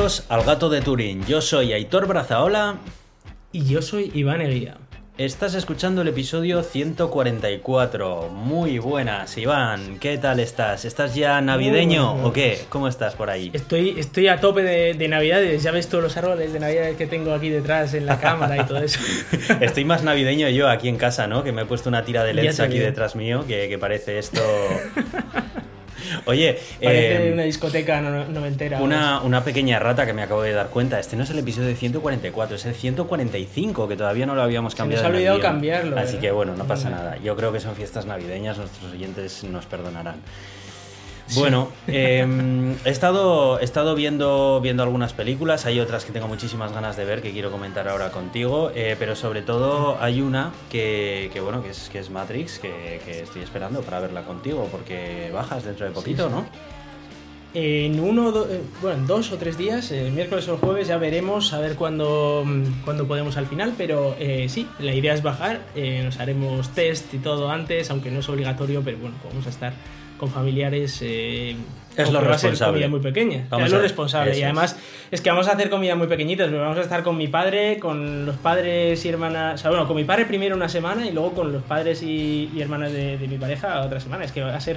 Bienvenidos al Gato de Turín. Yo soy Aitor Brazaola. Y yo soy Iván Eguía. Estás escuchando el episodio 144. Muy buenas, Iván. ¿Qué tal estás? ¿Estás ya navideño o qué? ¿Cómo estás por ahí? Estoy, estoy a tope de, de navidades. Ya ves todos los árboles de navidad que tengo aquí detrás en la cámara y todo eso. estoy más navideño yo aquí en casa, ¿no? Que me he puesto una tira de LEDs aquí detrás mío, que, que parece esto... Oye, Parece eh, una discoteca no- noventera. Una, una pequeña rata que me acabo de dar cuenta. Este no es el episodio 144, es el 145, que todavía no lo habíamos Se cambiado. nos ha olvidado cambiarlo, Así ¿verdad? que bueno, no pasa Vale. nada. Yo creo que son fiestas navideñas, nuestros oyentes nos perdonarán. Bueno, eh, he estado, he estado viendo, viendo algunas películas, hay otras que tengo muchísimas ganas de ver que quiero comentar ahora contigo, eh, pero sobre todo hay una que, que, bueno, que es, que es Matrix, que, que estoy esperando para verla contigo, porque bajas dentro de poquito, sí. ¿no? En uno, do- eh, bueno, en dos o tres días, el miércoles o el jueves, ya veremos a ver cuándo, cuándo podemos al final. Pero eh, sí, la idea es bajar. eh, nos haremos test y todo antes, aunque no es obligatorio, pero bueno, vamos a estar con familiares. eh, Es lo responsable. comida muy pequeña. Vamos es lo responsable. eso Y además es que vamos a hacer comida muy pequeñitas. Vamos a estar con mi padre, con los padres y hermanas. O sea, bueno, con mi padre primero una semana y luego con los padres y, y hermanas de, de mi pareja otra semana. Es que va a ser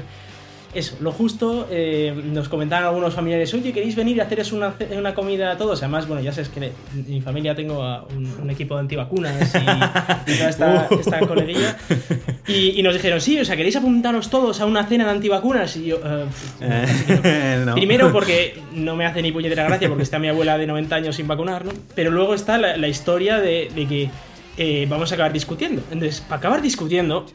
eso, lo justo, eh, nos comentaban algunos familiares, oye, ¿queréis venir a haceros una, una comida a todos? Además, bueno, ya sabes que en mi familia tengo a un, un equipo de antivacunas y, y toda esta, Uh. esta coleguilla. Y, y nos dijeron, sí, o sea, ¿queréis apuntaros todos a una cena de antivacunas? Y yo, "Eh, No. Primero porque no me hace ni puñetera gracia porque está mi abuela de 90 años sin vacunar, ¿no? Pero luego está la, la historia de, de que eh, vamos a acabar discutiendo. Entonces, para acabar discutiendo,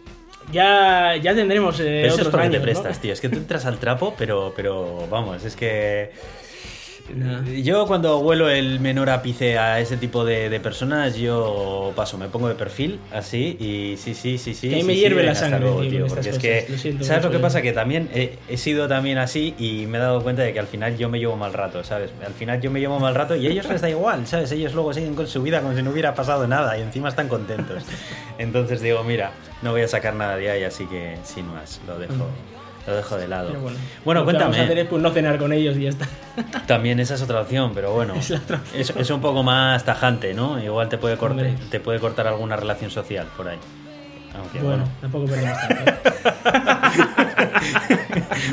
ya, ya tendremos eh, Pero eso es otros porque años, te ¿no? prestas, tío. Es que tú entras al trapo, pero, pero vamos, es que. Nah. Yo cuando huelo el menor ápice a ese tipo de, de personas, yo paso, me pongo de perfil así y sí, sí, sí, sí. Que sí, me sí, hierve venga, la sangre, luego, tío, porque es que. Lo siento ¿sabes lo que pasa? eh. Que también he, he sido también así y me he dado cuenta de que al final yo me llevo mal rato, ¿sabes? Al final yo me llevo mal rato y a ellos les da igual, ¿sabes? Ellos luego siguen con su vida como si no hubiera pasado nada y encima están contentos. Entonces digo, mira, no voy a sacar nada de ahí, así que sin más, lo dejo, lo dejo de lado. Pero bueno, Bueno, que Vamos a hacer cuéntame. es pues, no cenar con ellos y ya está. También esa es otra opción, pero bueno, Es la otra es, es un poco más tajante, ¿no? Igual te puede, cortar, Hombre. te puede cortar alguna relación social por ahí. Aunque Bueno, bueno. tampoco perdemos tanto.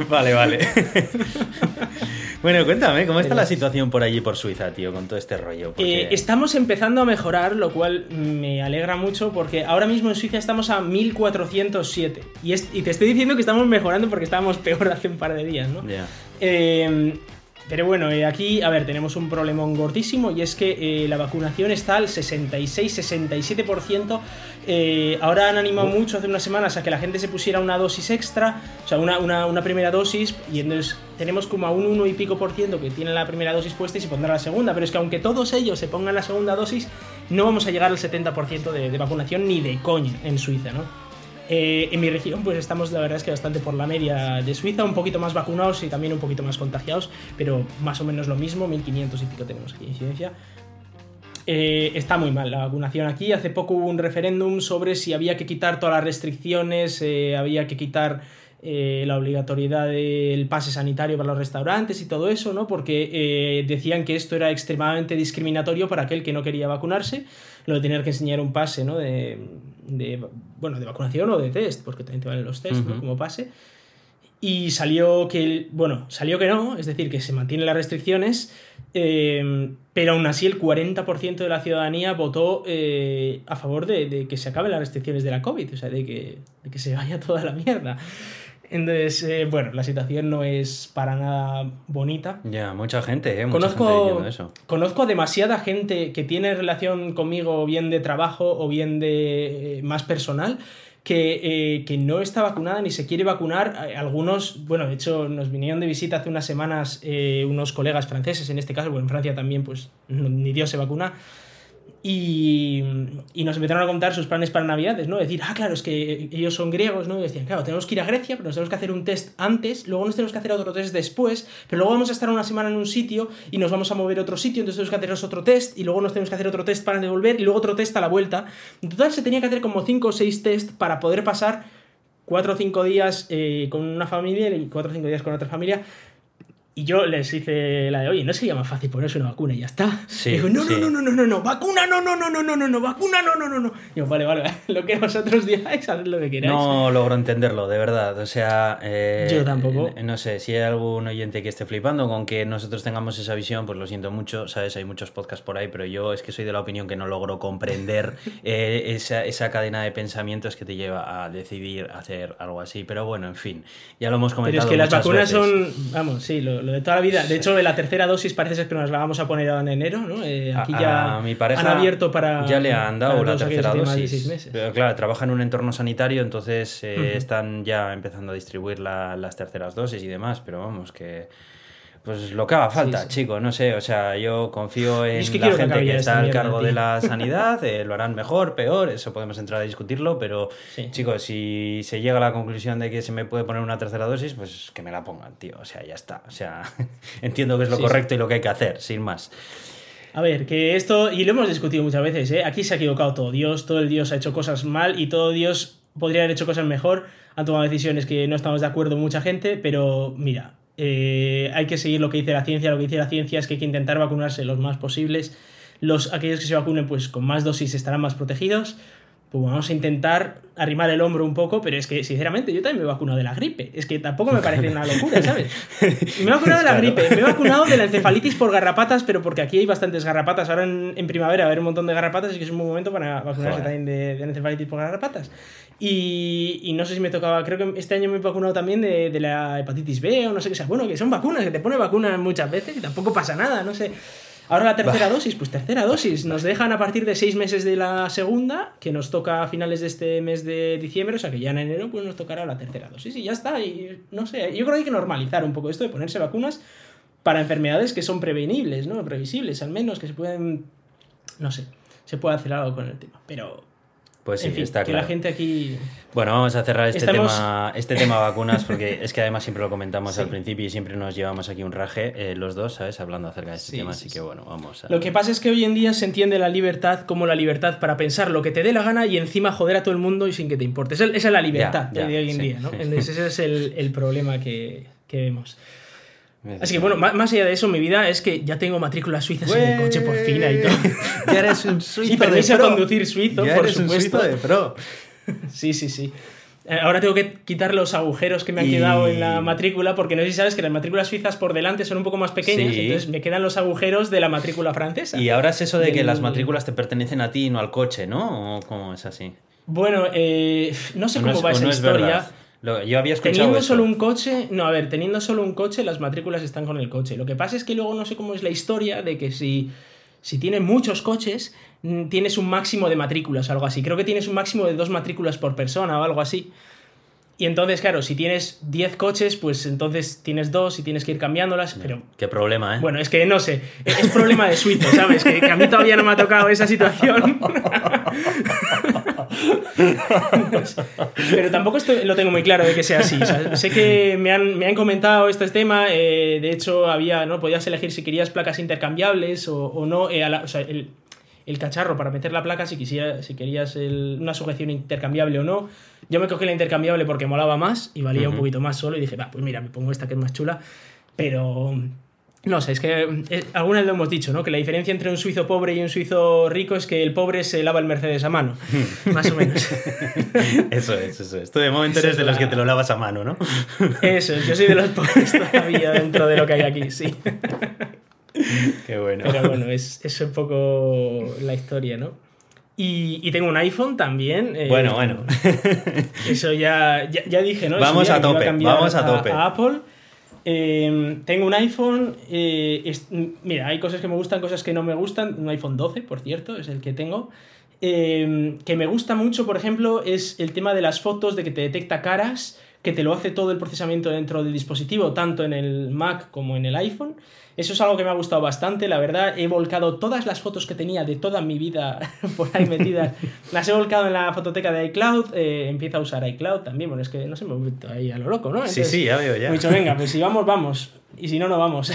vale, vale. bueno, cuéntame, ¿cómo está Pero- la situación por allí, por Suiza, tío, con todo este rollo? Porque- Eh, estamos empezando a mejorar, lo cual me alegra mucho porque ahora mismo en Suiza estamos a 1407. Y, es- y te estoy diciendo que estamos mejorando porque estábamos peor hace un par de días, ¿no? Ya. Eh, pero bueno, eh, aquí, a ver, tenemos un problemón gordísimo y es que eh, la vacunación está al 66-67%. Eh, ahora han animado mucho hace unas semanas a que la gente se pusiera una dosis extra, o sea, una primera dosis, y entonces tenemos como a un 1 y pico por ciento que tienen la primera dosis puesta y se pondrá la segunda. Pero es que aunque todos ellos se pongan la segunda dosis, no vamos a llegar al 70% de, de vacunación ni de coña en Suiza, ¿no? Eh, en mi región, pues estamos, la verdad es que bastante por la media de Suiza, un poquito más vacunados y también un poquito más contagiados, pero más o menos lo mismo, 1500 y pico tenemos aquí de incidencia. Eh, está muy mal la vacunación aquí. Hace poco hubo un referéndum sobre si había que quitar todas las restricciones, eh, había que quitar eh, la obligatoriedad del pase sanitario para los restaurantes y todo eso, ¿no? Porque decían que esto era extremadamente discriminatorio para aquel que no quería vacunarse, lo de tener que enseñar un pase, ¿no? De, de, bueno, de vacunación o de test, porque también te valen los test, ¿no? Como pase. Y salió que, bueno, salió que no, es decir, que se mantienen las restricciones, eh, pero aún así el 40% de la ciudadanía votó eh, a favor de, de que se acaben las restricciones de la COVID, o sea, de que, de que se vaya toda la mierda. Entonces, eh, bueno, la situación no es para nada bonita. Ya, mucha gente, ¿eh? Mucha Conozco, eso. conozco a demasiada gente que tiene relación conmigo bien de trabajo o bien de eh, más personal que, eh, que no está vacunada ni se quiere vacunar. Eh, Algunos, bueno, de hecho nos vinieron de visita hace unas semanas eh, unos colegas franceses, en este caso, bueno, en Francia también pues ni Dios se vacuna. Y, y nos empezaron a contar sus planes para Navidades, ¿no? Decir, ah, claro, es que ellos son griegos, ¿no? Y decían, claro, tenemos que ir a Grecia, pero nos tenemos que hacer un test antes, luego nos tenemos que hacer otro test después, pero luego vamos a estar una semana en un sitio y nos vamos a mover a otro sitio, entonces tenemos que haceros otro test, y luego nos tenemos que hacer otro test para devolver, y luego otro test a la vuelta. En total se tenía que hacer como 5 o 6 test para poder pasar 4 o 5 días eh, con una familia y 4 o 5 días con otra familia Y yo les hice la de, oye, ¿no sería más fácil ponerse una vacuna y ya está? Sí, digo, no, sí. no, no, no, no, no, vacuna, no, no, no, no, no, no, no, vacuna, no, no, no, no. Y yo, vale, vale, lo que vosotros digáis, haced lo que queráis. No logro entenderlo, de verdad. O sea, eh, Yo tampoco. eh, No sé, si hay algún oyente que esté flipando con que nosotros tengamos esa visión, pues lo siento mucho, ¿sabes? Hay muchos podcasts por ahí, pero yo es que soy de la opinión que no logro comprender eh, esa, esa cadena de pensamientos que te lleva a decidir hacer algo así. Pero bueno, en fin, ya lo hemos Pero comentado. es que las vacunas veces. son, vamos, sí, lo, lo de toda la vida. De hecho, la tercera dosis parece ser que nos la vamos a poner ahora en enero, ¿no? Eh, aquí A- ya a mi pareja han abierto para. ya le han dado la tercera dosis meses. pero claro trabaja en un entorno sanitario entonces eh, están ya empezando a distribuir la- las terceras dosis y demás pero vamos que pues lo que haga falta sí. chico no sé o sea yo confío en es que la que gente que, está al cargo de la sanidad eh, lo harán mejor peor eso podemos entrar a discutirlo pero Sí. chicos si se llega a la conclusión de que se me puede poner una tercera dosis pues que me la pongan tío o sea ya está o sea entiendo que es lo correcto y lo que hay que hacer sin más A ver, que esto, y lo hemos discutido muchas veces, ¿eh? aquí se ha equivocado todo Dios, todo el Dios ha hecho cosas mal y todo Dios podría haber hecho cosas mejor, han tomado decisiones que no estamos de acuerdo mucha gente, pero mira, eh, hay que seguir lo que dice la ciencia, lo que dice la ciencia es que hay que intentar vacunarse los más posibles, los, aquellos que se vacunen pues con más dosis estarán más protegidos, pues vamos a intentar arrimar el hombro un poco, pero es que sinceramente yo también me he vacunado de la gripe, es que tampoco me parece una locura, ¿sabes? Me he vacunado de la Claro. gripe, me he vacunado de la encefalitis por garrapatas, pero porque aquí hay bastantes garrapatas. Ahora en, en primavera va a haber un montón de garrapatas y que es un buen momento para vacunarse Joder. también de, de la encefalitis por garrapatas. Y, y no sé si me tocaba, creo que este año me he vacunado también de, de la hepatitis B o no sé qué sea. Bueno, que son vacunas, que te pone vacunas muchas veces y tampoco pasa nada, no sé. Ahora la tercera dosis, pues tercera dosis. Nos dejan a partir de seis meses de la segunda, que nos toca a finales de este mes de diciembre, o sea que ya en enero pues nos tocará la tercera dosis y ya está. Y no sé, yo creo que hay que normalizar un poco esto de ponerse vacunas para enfermedades que son prevenibles, ¿no? Previsibles, al menos, que se pueden, no sé, se puede hacer algo con el tema. Pero, pues sí en fin, está que claro la gente aquí... Bueno, vamos a cerrar este, Estamos- tema, este tema vacunas porque es que además siempre lo comentamos Sí. al principio y siempre nos llevamos aquí un raje eh, los dos, ¿sabes? Hablando acerca de este Sí, tema, sí, así sí. que bueno, vamos a... Lo que pasa es que hoy en día se entiende la libertad como la libertad para pensar lo que te dé la gana y encima joder a todo el mundo y sin que te importe. Esa es la libertad Ya, ya, de hoy en día, ¿no? ese es el, el problema que, que vemos. Así que bueno, más, allá de eso, mi vida es que ya tengo matrículas suizas en el coche por fin y todo. Ya eres un suizo Y permiso de a conducir suizo, Ya por eres un supuesto. suizo de pro. Sí, sí, sí. Eh, Ahora tengo que quitar los agujeros que me han Y- quedado en la matrícula, porque no sé si sabes que las matrículas suizas por delante son un poco más pequeñas, Sí. entonces me quedan los agujeros de la matrícula francesa. Y ahora es eso de que las matrículas te pertenecen a ti y no al coche, ¿no? ¿O cómo es así? Bueno, eh, no sé ¿O cómo es- va esa no historia. Lo- yo había escuchado Teniendo eso. solo un coche, no, a ver, teniendo solo un coche, las matrículas están con el coche. Lo que pasa es que luego no sé cómo es la historia de que si, si tienes muchos coches, mm, tienes un máximo de matrículas o algo así. Creo que tienes un máximo de dos matrículas por persona o algo así. Y entonces, claro, si tienes 10 coches, pues entonces tienes dos y tienes que ir cambiándolas, pero Qué problema, ¿eh? bueno, es que no sé, es problema de suizo, ¿sabes? Que, que a mí todavía no me ha tocado esa situación. Pero tampoco estoy- lo tengo muy claro de que sea así. o sea, sé que me han, me han comentado este tema, eh, de hecho había, ¿no? Podías elegir si querías placas intercambiables o, o no, eh, la- o sea, el, el cacharro para meter la placa, si, quisiera, si querías el- una sujeción intercambiable o no. Yo me cogí la intercambiable porque molaba más y valía un poquito más solo y dije, va, pues mira, me pongo esta que es más chula. Pero no sé, es que eh, alguna vez lo hemos dicho, ¿no? Que la diferencia entre un suizo pobre y un suizo rico es que el pobre se lava el Mercedes a mano. Más o menos. Eso es, eso es. Tú de momento eres es de los la- que te lo lavas a mano, ¿no? Eso, yo soy de los pobres todavía dentro de lo que hay aquí, sí. Qué bueno. Pero bueno, es, es un poco la historia, ¿no? Y, y tengo un iPhone también. eh, Bueno, bueno. Eso ya, ya, ya dije, ¿no? Vamos a tope, vamos a tope. Apple. Eh, tengo un iPhone. eh, es- mira, hay cosas que me gustan, cosas que no me gustan. Un iPhone 12, por cierto, es el que tengo. Que me gusta mucho, por ejemplo, es el tema de las fotos, de que te detecta caras, que te lo hace todo el procesamiento dentro del dispositivo, tanto en el Mac como en el iPhone. Eso es algo que me ha gustado bastante, la verdad. He volcado todas las fotos que tenía de toda mi vida por ahí metidas. las he volcado en la fototeca de iCloud. eh, empiezo a usar iCloud también. Bueno, es que no sé, me he vuelto ahí a lo loco, ¿no? Sí, sí, ya veo ya. dicho, venga, pues si vamos, vamos. Y si no, no vamos.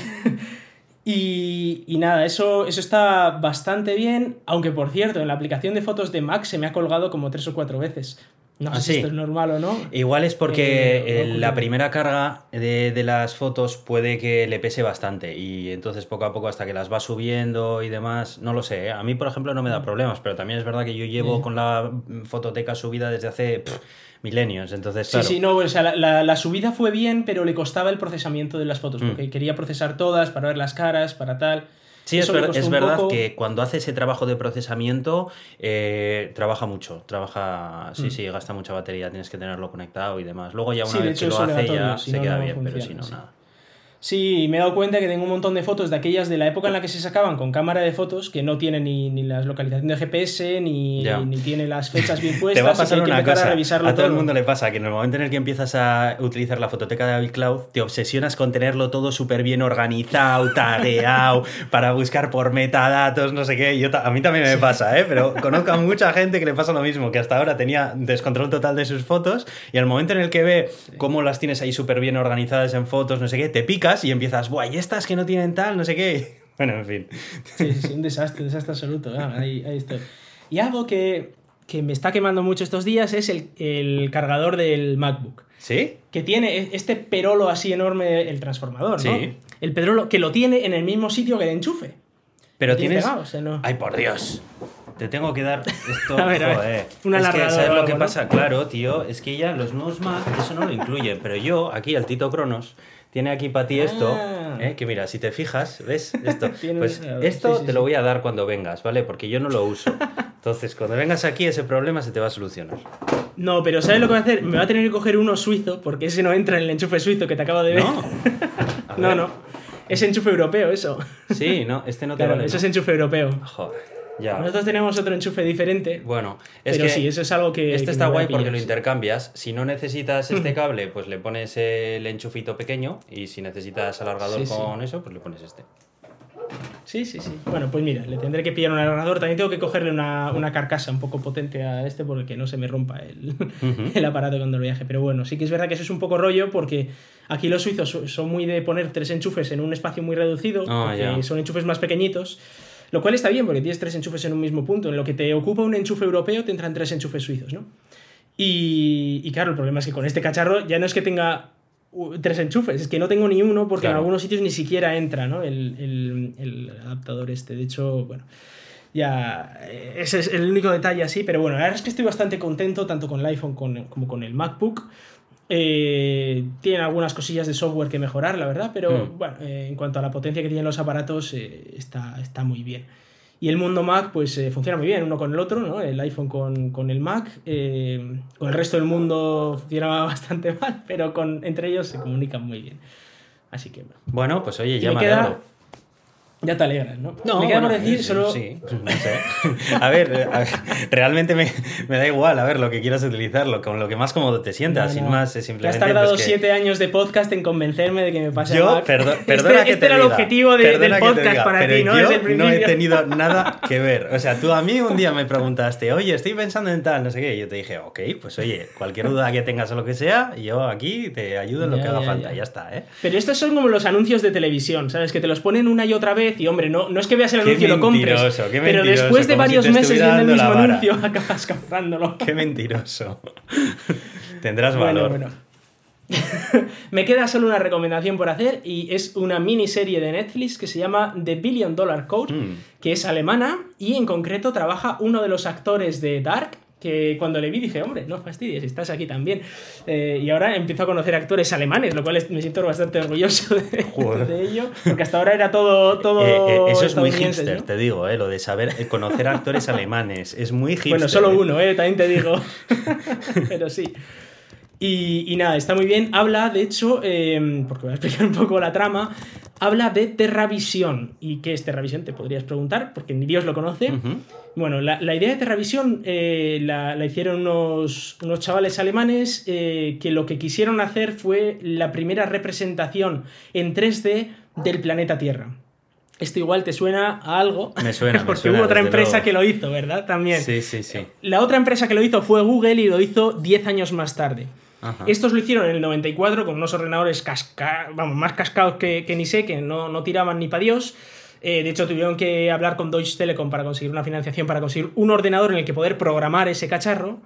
y, y nada, eso, eso está bastante bien. Aunque, por cierto, en la aplicación de fotos de Mac se me ha colgado como tres o cuatro veces. No ¿Ah, sé si sí? esto es normal o no. Igual es porque Eh, la primera carga de, de las fotos puede que le pese bastante y entonces poco a poco hasta que las va subiendo y demás, no lo sé, ¿eh? a mí por ejemplo no me da problemas, pero también es verdad que yo llevo Sí. con la mm, fototeca subida desde hace pff, milenios, entonces Sí, sí, no, o sea, la, la- la subida fue bien, pero le costaba el procesamiento de las fotos, Mm. porque quería procesar todas para ver las caras, para tal. Sí, es, ver- verdad poco. que cuando hace ese trabajo de procesamiento eh, trabaja mucho, trabaja, sí, Mm. sí, gasta mucha batería, tienes que tenerlo conectado y demás. Luego ya una Sí, vez hecho que lo hace ya se no, queda no bien, pero si no, sí. nada. Sí, me he dado cuenta que tengo un montón de fotos de aquellas de la época en la que se sacaban con cámara de fotos que no tienen ni, ni las localizaciones de GPS ni, ni tiene las fechas bien Te puestas. va a pasar una cosa. a A todo el todo. mundo le pasa que en el momento en el que empiezas a utilizar la fototeca de iCloud, te obsesionas con tenerlo todo súper bien organizado, tagueado, para buscar por metadatos, no sé qué. Yo a mí también me pasa, ¿eh? Pero conozco a mucha gente que le pasa lo mismo, que hasta ahora tenía descontrol total de sus fotos y al momento en el que ve cómo las tienes ahí súper bien organizadas en fotos, no sé qué, te y empiezas, ¡buah! ¿Y estas que no tienen tal? No sé qué. Bueno, en fin. Sí, sí, un desastre, un desastre absoluto. Ah, ahí, ahí estoy. Y algo que, que me está quemando mucho estos días es el, el cargador del MacBook. ¿Sí? Que tiene este perolo así enorme, el transformador, ¿no? Sí. El perolo que lo tiene en el mismo sitio que el enchufe. Pero tienes... pegado, o sea, no- Ay, por Dios. Te tengo que dar esto. A ver, a ver, joder. un es que, ¿sabes lo que ¿no? pasa? Claro, tío, es que ya los nuevos Mac eso no lo incluyen. Pero yo, aquí, el Tito Cronos, tiene aquí para ti esto. Ah. ¿eh? Que mira, si te fijas, ¿ves? Esto. Pues esto sí, sí, te lo voy a dar cuando vengas, ¿vale? Porque yo no lo uso. Entonces, cuando vengas aquí, ese problema se te va a solucionar. No, pero ¿sabes lo que voy a hacer? Me va a tener que coger uno suizo, porque ese no entra en el enchufe suizo que te acabo de ver. No. A no, ver. no. Es enchufe europeo, eso. Sí, no, este no te Claro, vale. eso ¿no? es enchufe europeo. Joder, ya. Nosotros tenemos otro enchufe diferente. Bueno, es pero que sí, eso es algo que. Este que está guay porque lo sí. intercambias. Si no necesitas este cable, pues le pones el enchufito pequeño. Y si necesitas alargador Sí, sí. con eso, pues le pones este. Sí, sí, sí. Bueno, pues mira, le tendré que pillar un alargador. También tengo que cogerle una, una carcasa un poco potente a este porque no se me rompa el, el aparato cuando lo viaje. Pero bueno, sí que es verdad que eso es un poco rollo porque aquí los suizos so- son muy de poner tres enchufes en un espacio muy reducido. Ah, porque son enchufes más pequeñitos. Lo cual está bien porque tienes tres enchufes en un mismo punto. En lo que te ocupa un enchufe europeo te entran tres enchufes suizos, ¿no? Y, y claro, el problema es que con este cacharro ya no es que tenga uh, tres enchufes, es que no tengo ni uno porque en algunos sitios ni siquiera entra ¿no? el, el- el adaptador este. De hecho, bueno, ya eh, ese es el único detalle así, pero bueno, la verdad es que estoy bastante contento tanto con el iPhone como con el MacBook. Eh, tienen algunas cosillas de software que mejorar, la verdad, pero Mm. bueno, eh, en cuanto a la potencia que tienen los aparatos, eh, está, está muy bien. Y el mundo Mac, pues eh, funciona muy bien, uno con el otro, ¿no? El iPhone con, con el Mac. con el resto del mundo funciona bastante mal, pero con, entre ellos se comunican muy bien. Así que, bueno. Bueno, pues oye, ya me me queda-. Ya te alegras, ¿no? No, me queda bueno, por decir solo. Sí, no sé. A ver, a ver, realmente me, me da igual, a ver, lo que quieras utilizarlo, con lo que más cómodo te sientas, No, sin no. más, es Te simplemente... has tardado pues, que- siete años de podcast en convencerme de que me pase Yo, Mac. perdo- Este- perdona que este te era el objetivo de- perdona del podcast diga, para ti, ¿no? Yo Desde el no he tenido nada que ver. O sea, tú a mí un día me preguntaste, oye, estoy pensando en tal, no sé qué. Y yo te dije, ok, pues oye, cualquier duda que tengas o lo que sea, yo aquí te ayudo en lo Ya, que haga ya, falta, ya. ya está, ¿eh? Pero estos son como los anuncios de televisión, ¿sabes? Que te los ponen una y otra vez y, hombre, no, no es que veas el Qué anuncio y lo compres. qué pero después de si varios meses viendo el mismo anuncio, acabas comprándolo. Qué mentiroso. Tendrás Bueno, valor. bueno. Me queda solo una recomendación por hacer y es una miniserie de Netflix que se llama The Billion Dollar Code, Mm. que es alemana y en concreto trabaja uno de los actores de Dark. Que cuando le vi dije, hombre, no fastidies, estás aquí también. Eh, y ahora empiezo a conocer actores alemanes, lo cual me siento bastante orgulloso de, de ello, porque hasta ahora era todo, todo Eh, eh, eso es muy hipster, ¿no? te digo, eh, lo de saber eh, conocer actores alemanes. Es muy hipster. Bueno, solo eh. uno, también te digo. Pero sí. Y, y nada, está muy bien. Habla, de hecho, eh, porque voy a explicar un poco la trama, habla de Terravisión. ¿Y qué es Terravisión? Te podrías preguntar, porque ni Dios lo conoce. Bueno, la, la idea de Terravisión eh, la, la hicieron unos, unos chavales alemanes eh, que lo que quisieron hacer fue la primera representación en 3D del planeta Tierra. Esto igual te suena a algo. Me suena, me Porque suena, hubo otra empresa luego. que lo hizo, ¿verdad? También. Sí, sí, sí. La otra empresa que lo hizo fue Google y lo hizo 10 años más tarde. Ajá. Estos lo hicieron en el 94 con unos ordenadores casca vamos, más cascados que, que ni sé, que no, no tiraban ni para Dios. Eh, de hecho, tuvieron que hablar con Deutsche Telekom para conseguir una financiación, para conseguir un ordenador en el que poder programar ese cacharro.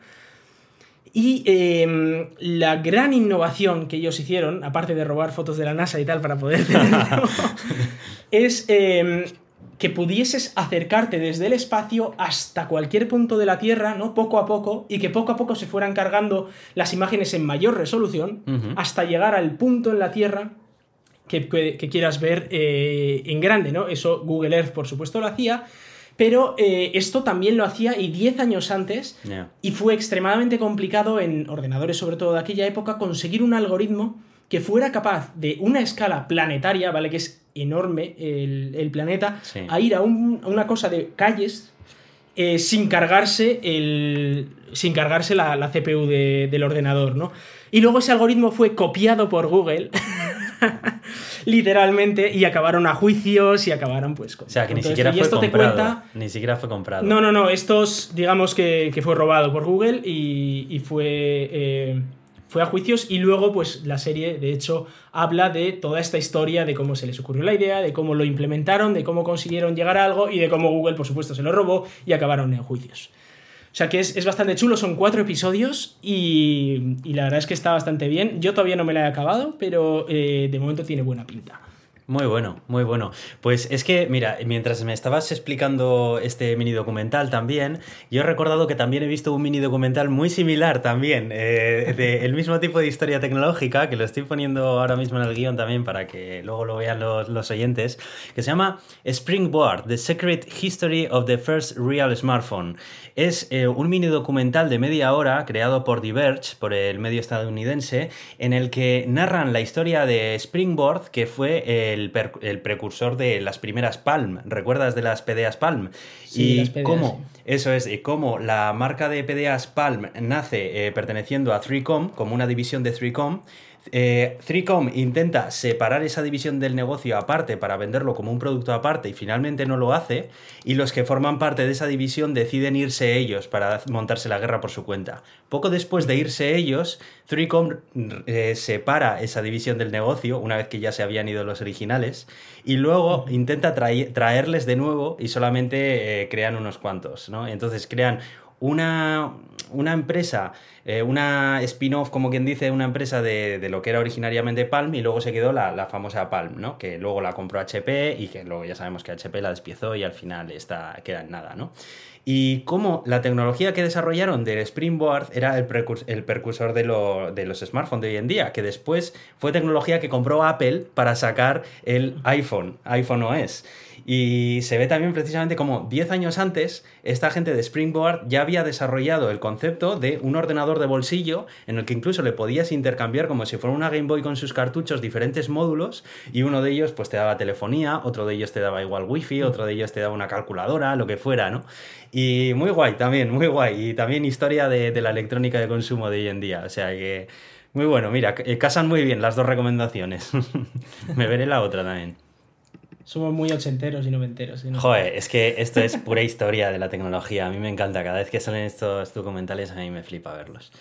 Y em, la gran innovación que ellos hicieron, aparte de robar fotos de la NASA y tal para poder tenerlo, es em, que pudieses acercarte desde el espacio hasta cualquier punto de la Tierra, ¿no? Poco a poco, y que poco a poco se fueran cargando las imágenes en mayor resolución, hasta llegar al punto en la Tierra que, quieras ver eh, en grande, ¿no? Eso Google Earth, por supuesto, lo hacía. Pero eh, esto también lo hacía y 10 años antes, y fue extremadamente complicado en ordenadores, sobre todo de aquella época, conseguir un algoritmo que fuera capaz de una escala planetaria, ¿vale? Que es enorme el, planeta, a ir a, una cosa de calles eh, sin cargarse el. sin cargarse la, CPU del ordenador, ¿no? Y luego ese algoritmo fue copiado por Google. literalmente, y acabaron a juicios y acabaron pues O sea, que ni siquiera fue comprado. ni siquiera fue comprado. No, no, no, estos digamos que, fue robado por Google y, fue, eh, fue a juicios y luego pues la serie de hecho habla de toda esta historia de cómo se les ocurrió la idea, de cómo lo implementaron, de cómo consiguieron llegar a algo y de cómo Google por supuesto se lo robó y acabaron en juicios. O sea que es, bastante chulo, son cuatro episodios y, la verdad es que está bastante bien. Yo todavía no me la he acabado, pero eh, de momento tiene buena pinta. Muy bueno, muy bueno. Pues es que, mira, mientras me estabas explicando este mini documental también, yo he recordado que también he visto un mini documental muy similar también, eh, del mismo tipo de historia tecnológica, que lo estoy poniendo ahora mismo en el guion también para que luego lo vean los, los oyentes, que se llama Springboard, The Secret History of the First Real Smartphone. Es eh, un mini documental de media hora creado por Diverge, por el medio estadounidense, en el que narran la historia de Springboard, que fue el, precursor de las primeras Palm. ¿Recuerdas de las PDAs Palm? y cómo, eso es, y cómo la marca de PDAs Palm nace eh, perteneciendo a 3Com, como una división de 3Com, eh, 3Com intenta separar esa división del negocio aparte para venderlo como un producto aparte y finalmente no lo hace, y los que forman parte de esa división deciden irse ellos para montarse la guerra por su cuenta. Poco después de irse ellos, 3Com eh, separa esa división del negocio, una vez que ya se habían ido los originales, y luego intenta traerles de nuevo y solamente eh, crean unos cuantos, ¿no? Entonces crean una, una empresa, eh, una spin-off, como quien dice, una empresa de, de, lo que era originariamente Palm y luego se quedó la, la, famosa Palm, ¿no? Que luego la compró HP y que luego ya sabemos que HP la despiezó y al final está, queda en nada, ¿no? Y cómo la tecnología que desarrollaron del Springboard era el, el precursor de, lo, de, los smartphones de hoy en día, que después fue tecnología que compró Apple para sacar el iPhone, iPhone OS. Y se ve también precisamente como 10 años antes, esta gente de Springboard ya había desarrollado el concepto de un ordenador de bolsillo en el que incluso le podías intercambiar como si fuera una Game Boy con sus cartuchos diferentes módulos y uno de ellos pues te daba telefonía, otro de ellos te daba igual wifi, otro de ellos te daba una calculadora, lo que fuera, ¿no? Y muy guay también, muy guay. Y también historia de, de la electrónica de consumo de hoy en día. O sea que... Muy bueno, mira, eh, casan muy bien las dos recomendaciones. Me veré la otra también. Somos muy ochenteros y noventeros. Joder, es que esto es pura historia de la tecnología. A mí me encanta. Cada vez que salen estos documentales, a mí me flipa verlos.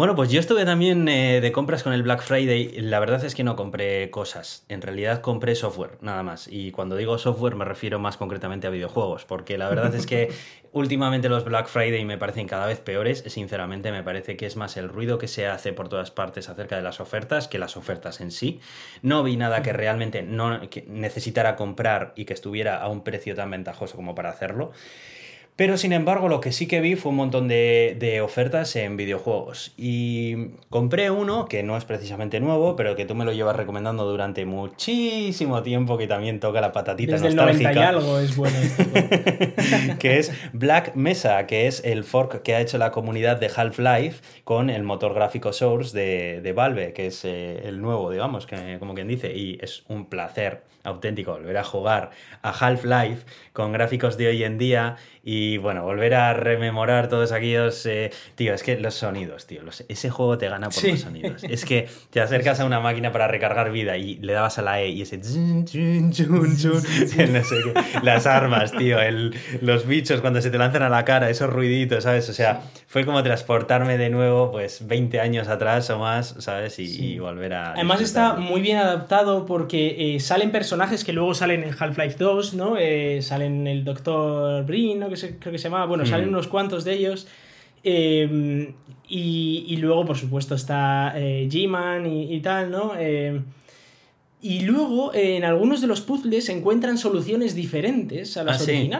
Bueno, pues yo estuve también eh, de compras con el Black Friday. La verdad es que no compré cosas. En realidad compré software, nada más. Y cuando digo software me refiero más concretamente a videojuegos. Porque la verdad es que últimamente los Black Friday me parecen cada vez peores. Sinceramente, me parece que es más el ruido que se hace por todas partes acerca de las ofertas que las ofertas en sí. No vi nada que realmente no necesitara comprar y que estuviera a un precio tan ventajoso como para hacerlo. Pero sin embargo, lo que sí que vi fue un montón de, ofertas en videojuegos. Y compré uno que no es precisamente nuevo, pero que tú me lo llevas recomendando durante muchísimo tiempo, que también toca la patatita Desde nostálgica. el 90 y algo es bueno que es Black Mesa, que es el fork que ha hecho la comunidad de Half-Life con el motor gráfico Source de, Valve, que es eh, el nuevo, digamos, que, como quien dice. Y es un placer auténtico volver a jugar a Half-Life con gráficos de hoy en día y bueno, volver a rememorar todos aquellos... Eh, tío, es que los sonidos, tío, ese juego te gana por los sonidos. Es que te acercas a una máquina para recargar vida y le dabas a la E y ese... las armas, tío, los bichos cuando se te lanzan a la cara, esos ruiditos, ¿sabes? O sea, fue como transportarme de nuevo pues 20 años atrás o más, ¿sabes? Y, volver a... Además está muy bien adaptado porque eh, salen personajes que luego salen en Half-Life 2, ¿no? Eh, salen el Dr. Brin, ¿no? que creo que se llama, bueno, salen mm. unos cuantos de ellos. Eh, y, luego, por supuesto, está eh, G-Man y, tal, ¿no? Eh, y luego, en algunos de los puzzles se encuentran soluciones diferentes a las Ah, sí.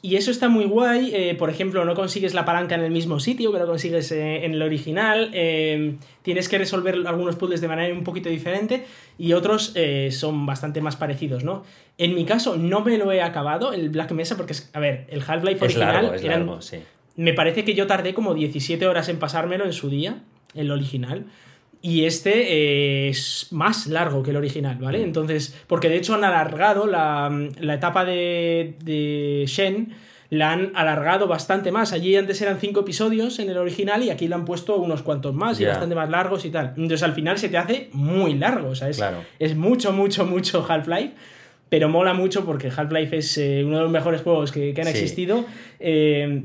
Y eso está muy guay. eh, por ejemplo, no consigues la palanca en el mismo sitio que lo consigues eh, en el original. eh, tienes que resolver algunos puzzles de manera un poquito diferente y otros son bastante más parecidos, ¿no? En mi caso, no me lo he acabado, el Black Mesa, porque, es- a ver, el Half-Life Es original largo, es eran- largo, sí. me parece que yo tardé como 17 horas en pasármelo en su día, el original. Y este eh, es más largo que el original, ¿vale? Mm. Entonces, porque de hecho han alargado la, la etapa de, de Shen, la han alargado bastante más. Allí antes eran 5 episodios en el original y aquí le han puesto unos cuantos más y bastante más largos y tal. Entonces al final se te hace muy largo, o sea, es, Claro. es mucho, mucho, mucho Half-Life. Pero mola mucho porque Half-Life es eh, uno de los mejores juegos que, que han Sí. existido. Eh,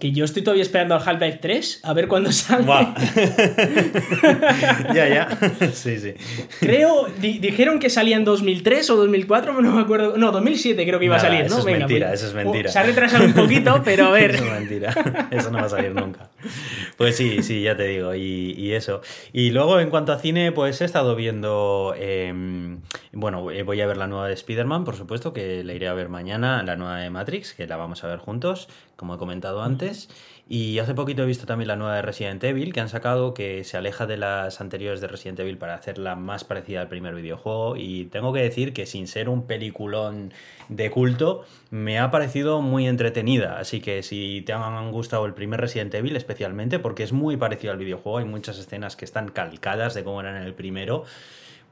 que yo estoy todavía esperando al Half-Life 3, a ver cuándo sale. Buah. ya, ya. Sí, sí. Creo, di- dijeron que salía en 2003 o 2004, no me acuerdo. No, 2007 creo que iba Nada, a salir, eso ¿no? es Venga, mentira, pues- eso es mentira. Oh, se ha retrasado un poquito, pero a ver. Eso es mentira. Eso no va a salir nunca. Pues sí, sí, ya te digo. Y, y eso. Y luego, en cuanto a cine, pues he estado viendo. eh, bueno, eh, voy a ver la nueva de Spider-Man, por supuesto, que la iré a ver mañana. La nueva de Matrix, que la vamos a ver juntos, como he comentado antes. Y hace poquito he visto también la nueva de Resident Evil, que han sacado, que se aleja de las anteriores de Resident Evil para hacerla más parecida al primer videojuego. Y tengo que decir que sin ser un peliculón de culto, me ha parecido muy entretenida. Así que si te han gustado el primer Resident Evil, especialmente, porque es muy parecido al videojuego, hay muchas escenas que están calcadas de cómo eran en el primero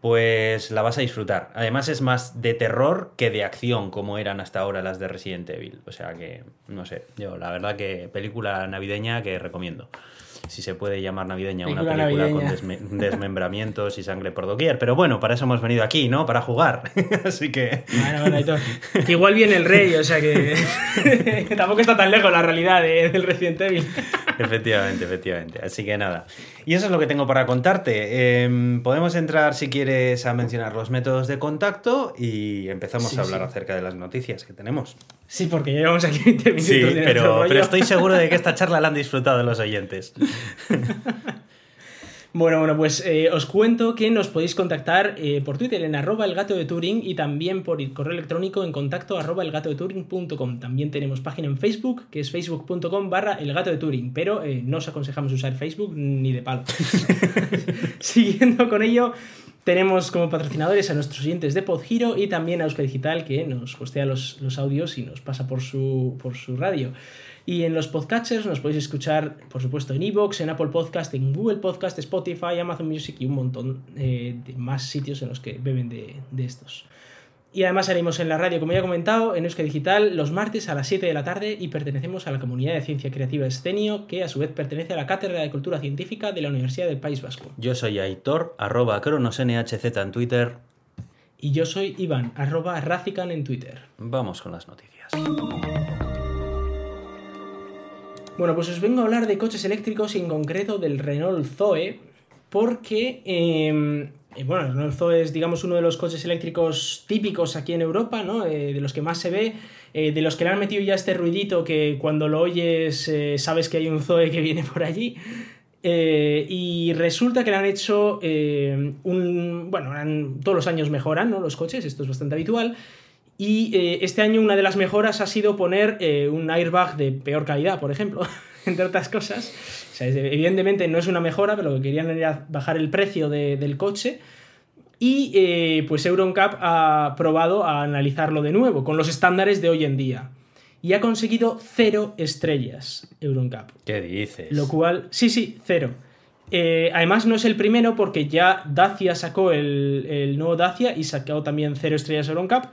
pues la vas a disfrutar. Además es más de terror que de acción, como eran hasta ahora las de Resident Evil. O sea que, no sé, yo la verdad que película navideña que recomiendo. Si se puede llamar navideña una Película navideña. con desme- desmembramientos y sangre por doquier. Pero bueno, para eso hemos venido aquí, ¿no? Para jugar. Así que... Bueno, bueno, Aitor. Que igual viene el rey, o sea que. tampoco está tan lejos la realidad de- del Resident Evil. Efectivamente, efectivamente. Así que nada. Y eso es lo que tengo para contarte. Em, podemos entrar, si quieres, a mencionar los métodos de contacto y empezamos Sí, a hablar sí. acerca de las noticias que tenemos. Sí, porque llevamos aquí 20 minutos. Sí, de pero, pero estoy seguro de que esta charla la han disfrutado los oyentes. Bueno, bueno, pues eh, os cuento que nos podéis contactar eh, por Twitter en arroba el gato de Turing y también por el correo electrónico en contacto arroba elgatodeturing.com. También tenemos página en Facebook, que es facebook.com barra el gato de Turing, pero eh, no os aconsejamos usar Facebook ni de palo. Siguiendo con ello, tenemos como patrocinadores a nuestros oyentes de PodGiro y también a Euska Digital, que nos hostea los, los audios y nos pasa por su, por su radio. Y en los podcatchers nos podéis escuchar, por supuesto, en Evox, en Apple Podcast, en Google Podcast, Spotify, Amazon Music y un montón eh, de más sitios en los que beben de, de estos. Y además salimos en la radio, como ya he comentado, en Euska Digital los martes a las 7 de la tarde y pertenecemos a la comunidad de ciencia creativa Escenio, que a su vez pertenece a la Cátedra de Cultura Científica de la Universidad del País Vasco. Yo soy Aitor, arroba cronosnhz en Twitter. Y yo soy Iván, arroba Razican en Twitter. Vamos con las noticias. Bueno, pues os vengo a hablar de coches eléctricos y en concreto del Renault Zoe, porque, eh, eh, bueno, el Zoe es, digamos, uno de los coches eléctricos típicos aquí en Europa, ¿no? Eh, de los que más se ve, eh, de los que le han metido ya este ruidito que cuando lo oyes eh, sabes que hay un Zoe que viene por allí. Y resulta que le han hecho un. Bueno, todos los años mejoran ¿no? los coches, esto es bastante habitual. Y este año una de las mejoras ha sido poner un airbag de peor calidad, por ejemplo, entre otras cosas. O sea, evidentemente no es una mejora, pero lo que querían era bajar el precio de- del coche. Y eh, pues EuronCap ha probado a analizarlo de nuevo, con los estándares de hoy en día. Y ha conseguido cero estrellas EuronCap. ¿Qué dices? Lo cual, sí, sí, cero. Eh, además, no es el primero porque ya Dacia sacó el, el nuevo Dacia y sacó también cero estrellas Euroncap.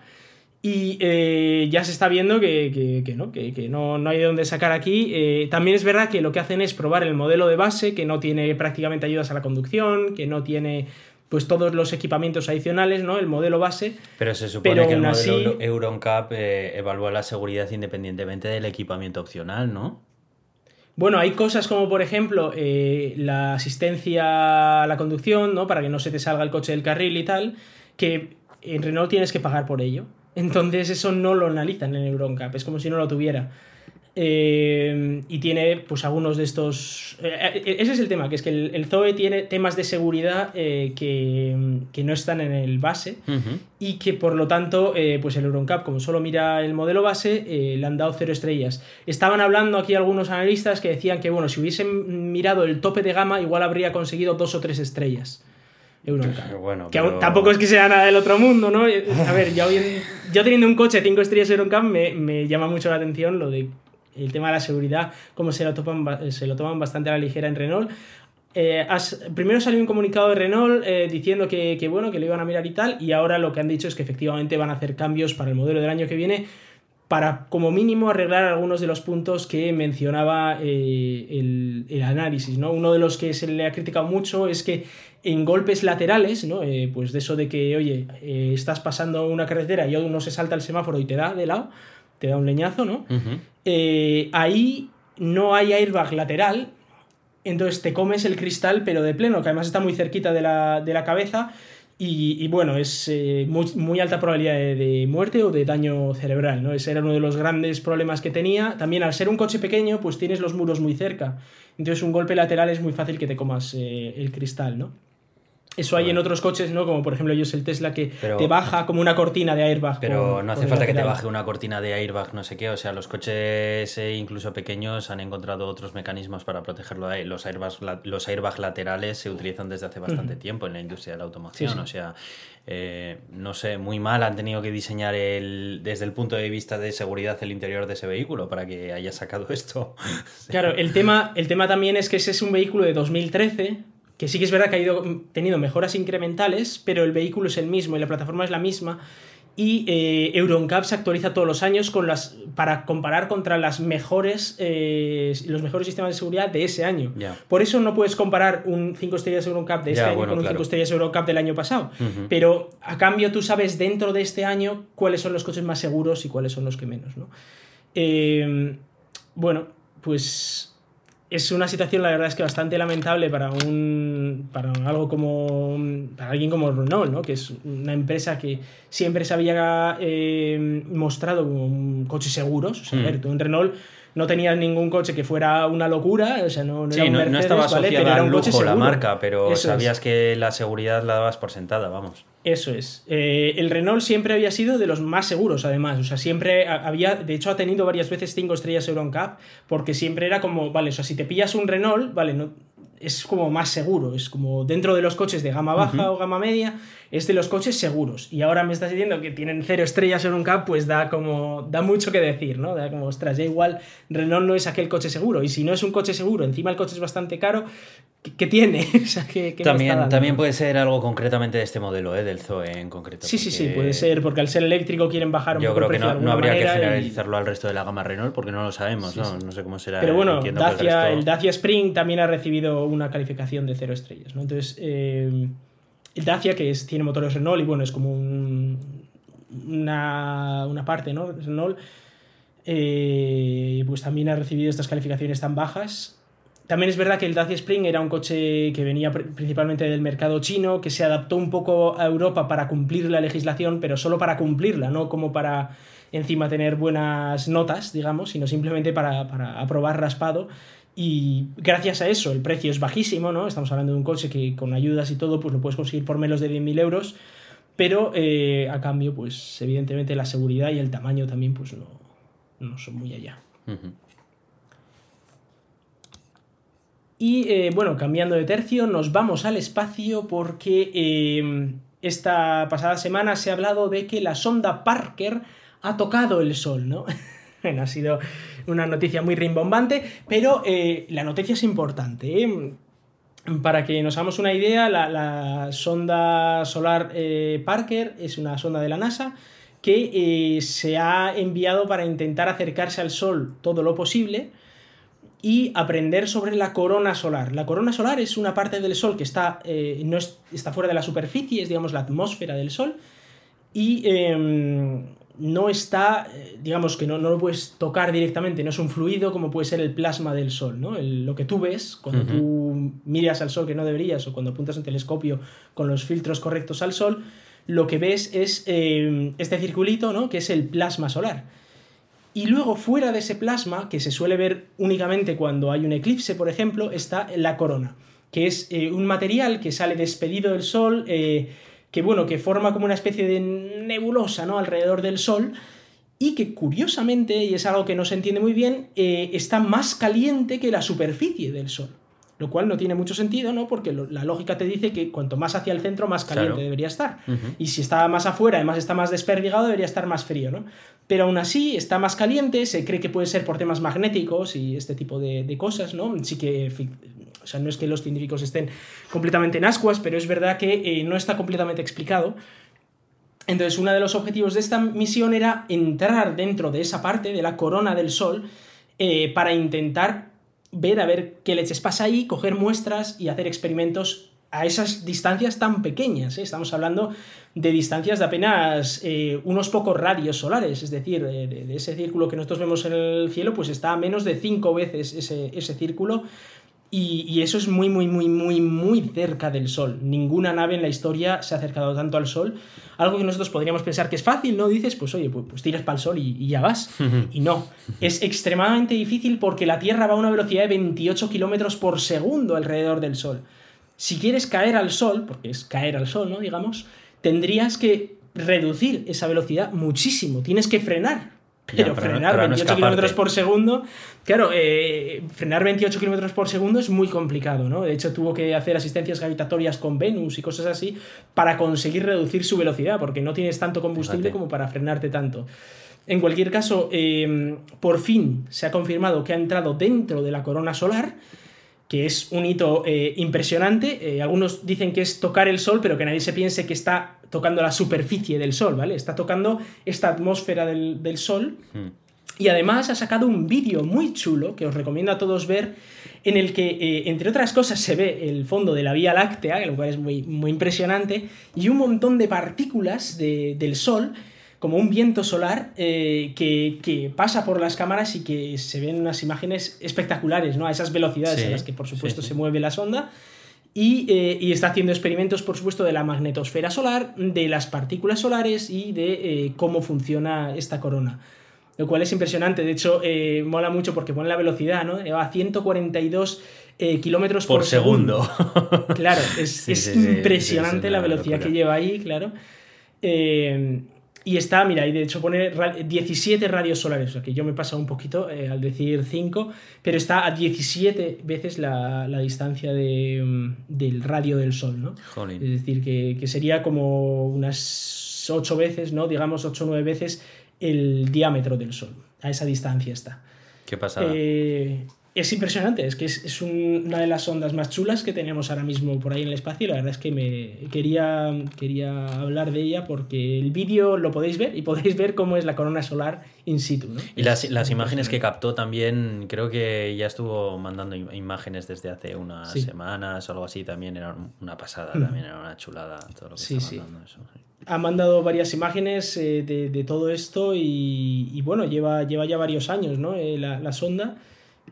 Y eh, ya se está viendo que, que- que no, que, que no, no hay de dónde sacar aquí. Eh, también es verdad que lo que hacen es probar el modelo de base, que no tiene prácticamente ayudas a la conducción, que no tiene pues todos los equipamientos adicionales, ¿no? El modelo base. Pero se supone Pero que el modelo así- Euro- EuronCap eh, evalúa la seguridad independientemente del equipamiento opcional, ¿no? Bueno, hay cosas como, por ejemplo, la asistencia a la conducción, ¿no? Para que no se te salga el coche del carril y tal, que en Renault tienes que pagar por ello. Entonces eso no lo analizan en Euroncap, es como si no lo tuviera. eh, y tiene pues algunos de estos... eh, eh, ese es el tema, que es que el, el Zoe tiene temas de seguridad eh, que, que no están en el base y que por lo tanto eh, pues el EuronCap como solo mira el modelo base le han dado cero estrellas. Estaban hablando aquí algunos analistas que decían que bueno, si hubiesen mirado el tope de gama igual habría conseguido dos o tres estrellas. EuronCap. Bueno, Que tampoco es que sea nada del otro mundo, ¿no? A ver, yo, hoy en- yo teniendo un coche 5 estrellas EuronCap me, me llama mucho la atención lo de el tema de la seguridad, cómo se lo, toman, se lo toman bastante a la ligera en Renault. Eh, primero salió un comunicado de Renault eh, diciendo que, que, bueno, que lo iban a mirar y tal, y ahora lo que han dicho es que efectivamente van a hacer cambios para el modelo del año que viene para como mínimo arreglar algunos de los puntos que mencionaba eh, el, el análisis. ¿no? Uno de los que se le ha criticado mucho es que en golpes laterales, ¿no? Eh, pues de eso de que, oye, eh, estás pasando una carretera y uno se salta el semáforo y te da de lado, te da un leñazo, ¿no? Eh, ahí no hay airbag lateral, entonces te comes el cristal, pero de pleno, que además está muy cerquita de la, de la cabeza. Y, y bueno, es muy, muy alta probabilidad de, de muerte o de daño cerebral, ¿no? Ese era uno de los grandes problemas que tenía. También al ser un coche pequeño, pues tienes los muros muy cerca. Entonces un golpe lateral es muy fácil que te comas el cristal, ¿no? Eso hay en otros coches, ¿no? Como por ejemplo yo es el Tesla que Pero- te baja como una cortina de airbag. Pero por- no hace falta que te baje una cortina de airbag, no sé qué. O sea, los coches eh, incluso pequeños han encontrado otros mecanismos para protegerlo. ahí. Los airbags, los airbag laterales se utilizan desde hace bastante tiempo en la industria de la automoción. Sí, sí. O sea, eh, no sé, muy mal han tenido que diseñar el, desde el punto de vista de seguridad el interior de ese vehículo para que haya sacado esto. Claro, el tema, el tema también es que ese es un vehículo de 2013, que sí que es verdad que ha ido tenido mejoras incrementales, pero el vehículo es el mismo y la plataforma es la misma. Y eh, EuronCap se actualiza todos los años con las, para comparar contra las mejores, eh, los mejores sistemas de seguridad de ese año. Por eso no puedes comparar un 5 estrellas EuronCap de este año bueno, con un claro. 5 estrellas EuronCap del año pasado. Pero a cambio tú sabes dentro de este año cuáles son los coches más seguros y cuáles son los que menos. ¿no? Eh, bueno, pues es una situación, la verdad es que bastante lamentable para un. para algo como. para alguien como Renault, ¿no? Que es una empresa que siempre se había eh, mostrado como un coche seguros. O sea, a Mm. ver, tú en Renault no tenías ningún coche que fuera una locura, o sea, no, no Sí, era un no, no estaba asociada al coche lujo la marca, pero Eso es. sabías que la seguridad la dabas por sentada, vamos. Eso es. Eh, el Renault siempre había sido de los más seguros, además. O sea, siempre ha- había, de hecho, ha tenido varias veces 5 estrellas EuronCap, porque siempre era como, vale, o sea, si te pillas un Renault, vale, no, es como más seguro. Es como dentro de los coches de gama baja o gama media, es de los coches seguros. Y ahora me estás diciendo que tienen cero estrellas EuronCap, pues da como, da mucho que decir, ¿no? Da como, ostras, ya igual Renault no es aquel coche seguro. Y si no es un coche seguro, encima el coche es bastante caro, ¿qué, qué tiene? o sea, ¿qué, También, también puede ser algo concretamente de este modelo, ¿eh? del Zoe en concreto. Sí, sí, sí, puede ser, porque al ser eléctrico quieren bajar un Yo poco creo que no, no habría que y- generalizarlo al resto de la gama Renault porque no lo sabemos, Sí, ¿no? sí. No sé cómo será. Pero bueno, resto- el Dacia Spring también ha recibido una calificación de cero estrellas, ¿no? Entonces, eh, el Dacia, que tiene motores Renault y bueno, es como un- una, una parte, ¿no? Renault, eh, pues también ha recibido estas calificaciones tan bajas. También es verdad que el Dacia Spring era un coche que venía pr- principalmente del mercado chino, que se adaptó un poco a Europa para cumplir la legislación, pero solo para cumplirla, no como para encima tener buenas notas, digamos, sino simplemente para, para aprobar raspado. Y gracias a eso el precio es bajísimo, ¿no? Estamos hablando de un coche que con ayudas y todo, pues lo puedes conseguir por menos de 10.000 euros, pero eh, a cambio, pues evidentemente la seguridad y el tamaño también, pues no, no son muy allá. Y eh, bueno, cambiando de tercio, nos vamos al espacio porque eh, esta pasada semana se ha hablado de que la sonda Parker ha tocado el Sol, ¿no? bueno, ha sido una noticia muy rimbombante, pero eh, la noticia es importante. ¿eh? Para que nos hagamos una idea, la, sonda solar eh, Parker es una sonda de la NASA que se ha enviado para intentar acercarse al Sol todo lo posible y aprender sobre la corona solar. La corona solar es una parte del Sol que está, no es- está fuera de la superficie, es digamos la atmósfera del Sol, y eh, no está, eh, digamos que no, no lo puedes tocar directamente, no es un fluido como puede ser el plasma del Sol, ¿no? El- lo que tú ves cuando tú miras al Sol que no deberías o cuando apuntas un telescopio con los filtros correctos al Sol, lo que ves es eh, este circulito, ¿no? Que es el plasma solar. Y luego fuera de ese plasma, que se suele ver únicamente cuando hay un eclipse, por ejemplo, está la corona, que es eh, un material que sale despedido del Sol, eh, que bueno, que forma como una especie de nebulosa, ¿no? Alrededor del Sol y que curiosamente, y es algo que no se entiende muy bien, eh, está más caliente que la superficie del Sol. Lo cual no tiene mucho sentido, ¿no? Porque la lógica te dice que cuanto más hacia el centro, más caliente debería estar. Y si está más afuera, además está más desperdigado, debería estar más frío, ¿no? Pero aún así está más caliente, se cree que puede ser por temas magnéticos y este tipo de, cosas, ¿no? Sí que o sea, no es que los científicos estén completamente en ascuas, pero es verdad que eh, no está completamente explicado. Entonces, uno de los objetivos de esta misión era entrar dentro de esa parte de la corona del Sol eh, para intentar ver a ver qué leches pasa ahí, coger muestras y hacer experimentos a esas distancias tan pequeñas. ¿eh? Estamos hablando de distancias de apenas unos pocos radios solares, es decir, de, ese círculo que nosotros vemos en el cielo, pues está a menos de cinco veces ese, ese círculo y, eso es muy, muy, muy, muy, muy cerca del Sol. Ninguna nave en la historia se ha acercado tanto al Sol. Algo que nosotros podríamos pensar que es fácil, ¿no? Dices, pues oye, pues, pues tiras para el Sol y, ya vas. y no. Es extremadamente difícil porque la Tierra va a una velocidad de 28 kilómetros por segundo alrededor del Sol. Si quieres caer al Sol, porque es caer al Sol, ¿no? Digamos, tendrías que reducir esa velocidad muchísimo. Tienes que frenar pero, frenar 28 kilómetros por segundo, claro, eh, frenar 28 kilómetros por segundo es muy complicado, ¿no? De hecho, tuvo que hacer asistencias gravitatorias con Venus y cosas así para conseguir reducir su velocidad, porque no tienes tanto combustible como para frenarte tanto. En cualquier caso, em, por fin se ha confirmado que ha entrado dentro de la corona solar que es un hito eh, impresionante. Eh, algunos dicen que es tocar el Sol, pero que nadie se piense que está tocando la superficie del Sol, ¿vale? Está tocando esta atmósfera del, Sol. Hmm. Y además ha sacado un vídeo muy chulo que os recomiendo a todos ver, en el que, eh, entre otras cosas, se ve el fondo de la Vía Láctea, lo cual es muy, muy impresionante, y un montón de partículas del Sol como un viento solar eh, que, pasa por las cámaras y que se ven unas imágenes espectaculares, ¿no? A esas velocidades a las que, por supuesto, se mueve la sonda. Eh, y, está haciendo experimentos, por supuesto, de la magnetosfera solar, de las partículas solares y de eh, cómo funciona esta corona. Lo cual es impresionante. De hecho, mola mucho porque pone la velocidad, ¿no? Va a 142 kilómetros por, segundo. claro, es, impresionante la velocidad que lleva ahí, claro. Y está, mira, y de hecho pone 17 radios solares, o sea que yo me he pasado un poquito eh, al decir 5, pero está a 17 veces la, distancia mm, del radio del Sol, ¿no? Es decir, que, sería como unas 8 veces, ¿no? Digamos 8 o 9 veces el diámetro del Sol. A esa distancia está. ¿Qué pasa? Eh, es impresionante, es que es, una de las ondas más chulas que tenemos ahora mismo por ahí en el espacio y la verdad es que me quería, quería hablar de ella porque el vídeo lo podéis ver y podéis ver cómo es la corona solar in situ. Y las, imágenes que captó también, creo que ya estuvo mandando imágenes desde hace unas semanas o algo así, también era una pasada, también era una chulada todo lo que sí, sí. Ha mandado varias imágenes eh, de, todo esto y, bueno, lleva, lleva ya varios años ¿no? Eh, la, la sonda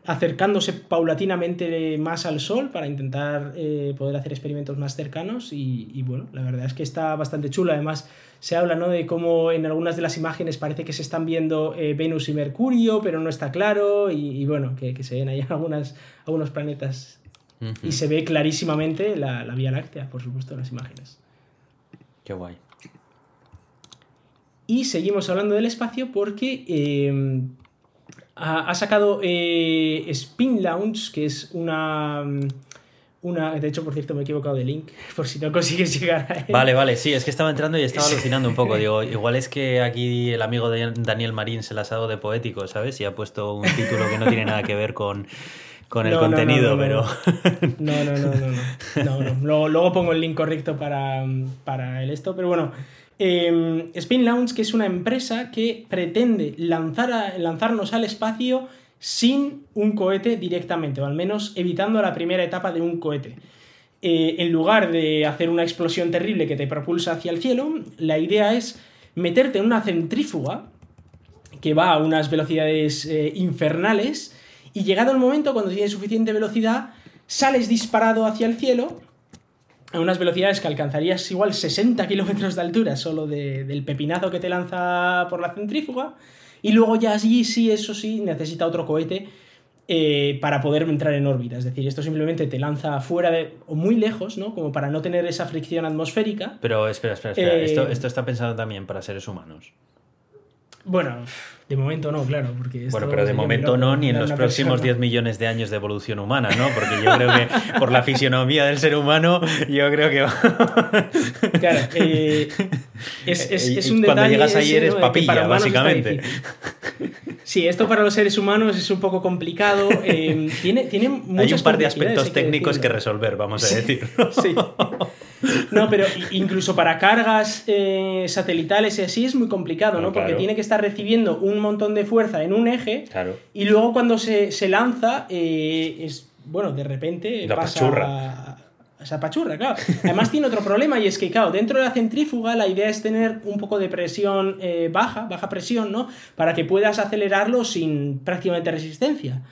acercándose paulatinamente más al Sol para intentar eh, poder hacer experimentos más cercanos y, bueno, la verdad es que está bastante chulo. Además, se habla ¿no? de cómo en algunas de las imágenes parece que se están viendo eh, Venus y Mercurio, pero no está claro y, bueno, que, se ven ahí algunas, algunos planetas y se ve clarísimamente la, Vía Láctea, por supuesto, en las imágenes. Qué guay. Y seguimos hablando del espacio porque eh, ha, sacado eh, Spin Launch, que es una... Una, de hecho, por cierto, me he equivocado de link, por si no consigues llegar a él. Vale, vale, sí, es que estaba entrando y estaba alucinando un poco. Digo, igual es que aquí el amigo de Daniel Marín se las ha dado de poético, ¿sabes? Y ha puesto un título que no tiene nada que ver con, con el contenido, pero. No, no, no, no. no, Luego, luego, pongo el link correcto para, para el esto, pero bueno. Em, Spin Launch, que es una empresa que pretende lanzar lanzarnos al espacio sin un cohete directamente, o al menos evitando la primera etapa de un cohete. Eh, en lugar de hacer una explosión terrible que te propulsa hacia el cielo, la idea es meterte en una centrífuga que va a unas velocidades eh, infernales y llegado el momento, cuando tienes suficiente velocidad, sales disparado hacia el cielo a unas velocidades que alcanzarías igual 60 kilómetros de altura solo del pepinazo que te lanza por la centrífuga Y luego ya allí sí, eso sí, necesita otro cohete eh, para poder entrar en órbita. Es decir, esto simplemente te lanza fuera de, o muy lejos, ¿no? Como para no tener esa fricción atmosférica. Pero espera, espera, espera. Eh, Esto, esto está pensado también para seres humanos. Bueno, de momento no, claro, porque Bueno, pero de momento no, ni en los próximos persona. 10 millones de años de evolución humana, ¿no? Porque yo creo que por la fisionomía del ser humano, yo creo que va. Claro, eh, es, es- es un cuando detalle llegas ahí eres papilla, básicamente. Sí, esto para los seres humanos es un poco complicado. eh, tiene, tiene muchas Hay un par de aspectos que técnicos que resolver, vamos a Sí. decir. Sí. No, pero incluso para cargas eh, satelitales y así es muy complicado, ¿no? Porque claro. tiene que estar recibiendo un montón de fuerza en un eje Claro. y luego cuando se, se lanza, eh, es, bueno, de repente La pasa... pachurra. Esa pachurra, claro. Además tiene otro problema y es que, claro, dentro de la centrífuga la idea es tener un poco de presión eh, baja, baja presión, ¿no? Para que puedas acelerarlo sin prácticamente resistencia.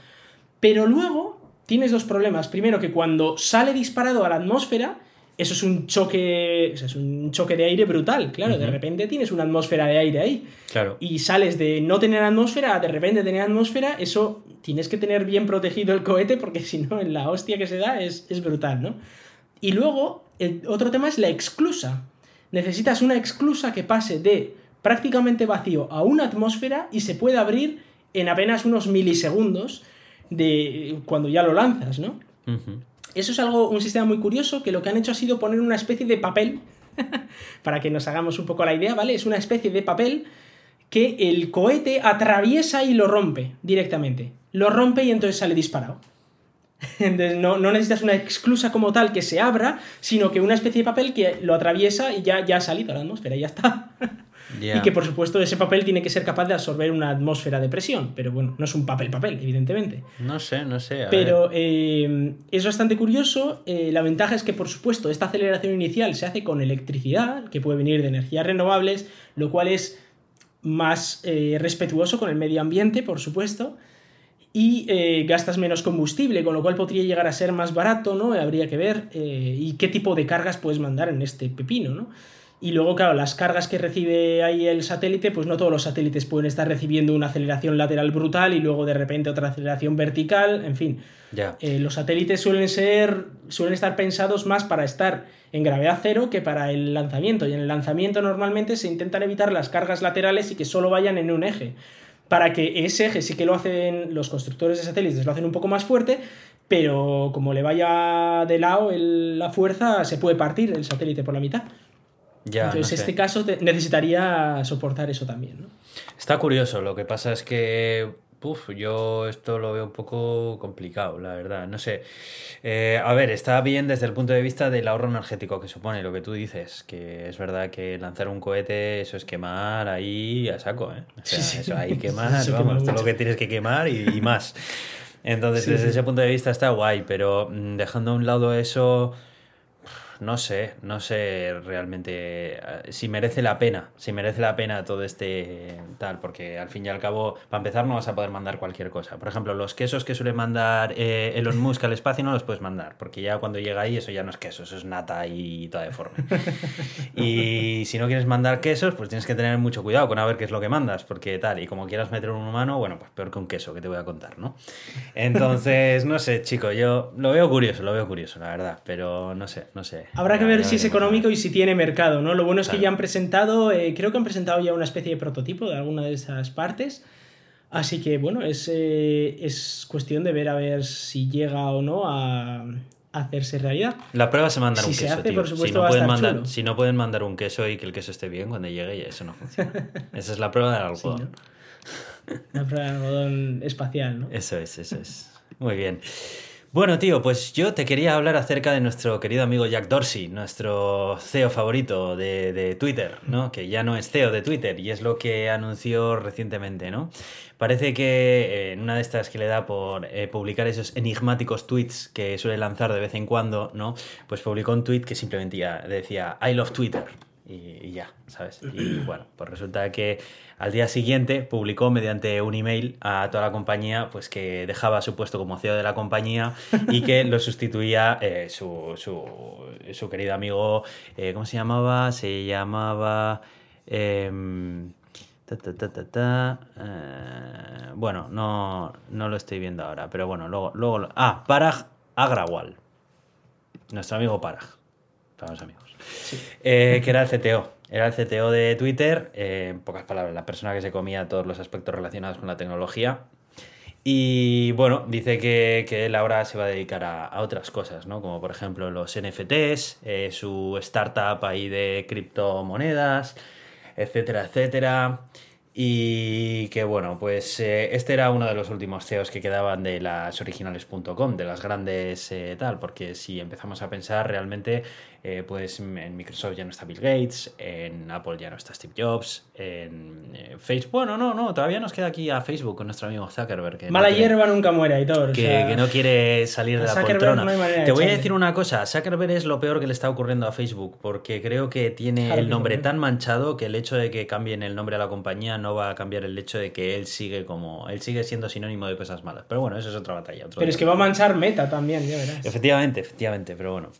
Pero luego tienes dos problemas. Primero, que cuando sale disparado a la atmósfera, eso es un choque, o sea, es un choque de aire brutal. Claro, de repente tienes una atmósfera de aire ahí. Claro. Y sales de no tener atmósfera a de repente tener atmósfera, eso tienes que tener bien protegido el cohete porque si no, en la hostia que se da es, es brutal, ¿no? Y luego, el otro tema es la exclusa. Necesitas una exclusa que pase de prácticamente vacío a una atmósfera y se puede abrir en apenas unos milisegundos de cuando ya lo lanzas, ¿no? Eso es algo, un sistema muy curioso que lo que han hecho ha sido poner una especie de papel, para que nos hagamos un poco la idea, ¿vale? Es una especie de papel que el cohete atraviesa y lo rompe directamente. Lo rompe y entonces sale disparado. Entonces no, no necesitas una exclusa como tal que se abra, sino que una especie de papel que lo atraviesa y ya, ya ha salido a la atmósfera, ya está. Y que por supuesto ese papel tiene que ser capaz de absorber una atmósfera de presión, pero bueno, no es un papel papel, evidentemente. No sé, no sé. a Pero eh, es bastante curioso. eh, la ventaja es que, por supuesto, esta aceleración inicial se hace con electricidad, que puede venir de energías renovables, lo cual es más eh, respetuoso con el medio ambiente, por supuesto. Y eh, gastas menos combustible, con lo cual podría llegar a ser más barato, ¿no? Habría que ver. eh, y qué tipo de cargas puedes mandar en este pepino, ¿no? Y luego, claro, las cargas que recibe ahí el satélite, pues no todos los satélites pueden estar recibiendo una aceleración lateral brutal y luego de repente otra aceleración vertical, en fin. Eh, los satélites suelen ser. suelen estar pensados más para estar en gravedad cero que para el lanzamiento. Y en el lanzamiento normalmente se intentan evitar las cargas laterales y que solo vayan en un eje. Para que ese eje sí que lo hacen los constructores de satélites, lo hacen un poco más fuerte, pero como le vaya de lado el- la fuerza, se puede partir el satélite por la mitad. Ya, Entonces, no sé. este caso te- necesitaría soportar eso también, ¿no? Está curioso, lo que pasa es que. Uf, yo esto lo veo un poco complicado, la verdad. No sé. Eh, a ver, está bien desde el punto de vista del ahorro energético que supone lo que tú dices, que es verdad que lanzar un cohete, eso es quemar ahí a saco, ¿eh? O sea, Sí, sí. eso hay quemar, quema vamos, todo lo que tienes que quemar y, y más. Entonces, Sí, desde sí. ese punto de vista está guay, pero mm, dejando a un lado eso, no sé, no sé realmente eh, si merece la pena, si merece la pena todo este tal, porque al fin y al cabo, para empezar, no vas a poder mandar cualquier cosa. Por ejemplo, los quesos que suele mandar eh, Elon Musk al espacio no los puedes mandar, porque ya cuando llega ahí eso ya no es queso, eso es nata y toda deforme. Y si no quieres mandar quesos, pues tienes que tener mucho cuidado con a ver qué es lo que mandas, porque tal, y como quieras meter un humano, bueno, pues peor que un queso, que te voy a contar, ¿no? Entonces, no sé, chico, yo lo veo curioso, lo veo curioso, la verdad, pero no sé, no sé. Habrá que ver si es económico y si tiene mercado, ¿no? Lo bueno es que ya han presentado, eh, creo que han presentado ya una especie de prototipo de alguna de esas partes. Así que, bueno, es, eh, es cuestión de ver a ver si llega o no a, hacerse realidad. La prueba se mandar Si un se queso, hace, tío. por si, supuesto, no va a pueden estar mandar, chulo. si no pueden mandar un queso y que el queso esté bien cuando llegue, ya eso no funciona. Esa es la prueba del Sí, algodón. ¿no? Una prueba de algodón espacial, ¿no? Eso es, eso es. Muy bien. Bueno, tío, pues yo te quería hablar acerca de nuestro querido amigo Jack Dorsey, nuestro CEO favorito de, Twitter, ¿no? Que ya no es CEO de Twitter y es lo que anunció recientemente, ¿no? Parece que eh, en una de estas que le da por eh, publicar esos enigmáticos tweets que suele lanzar de vez en cuando, ¿no? Pues publicó un tweet que simplemente decía I love Twitter. Y, y ya, ¿sabes? Y bueno, pues resulta que al día siguiente publicó mediante un email a toda la compañía pues que dejaba su puesto como CEO de la compañía y que lo sustituía eh, su, su, su querido amigo, eh, ¿cómo se llamaba? Se llamaba... em, Ta, ta, ta, ta, ta. Eh, bueno, no, no lo estoy viendo ahora, pero bueno, luego... luego Ah, Parag Agrawal. Nuestro amigo Parag. Para los amigos. Eh, que era el CTO. Era el CTO de Twitter. eh, en pocas palabras, la persona que se comía todos los aspectos relacionados con la tecnología. Y bueno, dice que, que él ahora se va a dedicar a, a otras cosas, ¿no? Como por ejemplo los NFTs, eh, su startup ahí de criptomonedas, etcétera, etcétera. Y que bueno, pues eh, este era uno de los últimos CEOs que quedaban de las originales.com, de las grandes eh, tal, porque si empezamos a pensar realmente, eh, pues en Microsoft ya no está Bill Gates, en Apple ya no está Steve Jobs, en eh, Facebook, bueno, no, no, todavía nos queda aquí a Facebook con nuestro amigo Zuckerberg. Que no Mala quiere- hierba nunca muere, Aitor. o que, sea, que no quiere salir de la poltrona. no Te voy a decir una cosa, Zuckerberg es lo peor que le está ocurriendo a Facebook, porque creo que tiene Claro el nombre tan manchado que el hecho de que cambien el nombre a la compañía no va a cambiar el hecho de que él sigue como él sigue siendo sinónimo de cosas malas. Pero bueno, eso es otra batalla. otro Pero es que va a manchar meta también, ya verás. Efectivamente, efectivamente, pero bueno.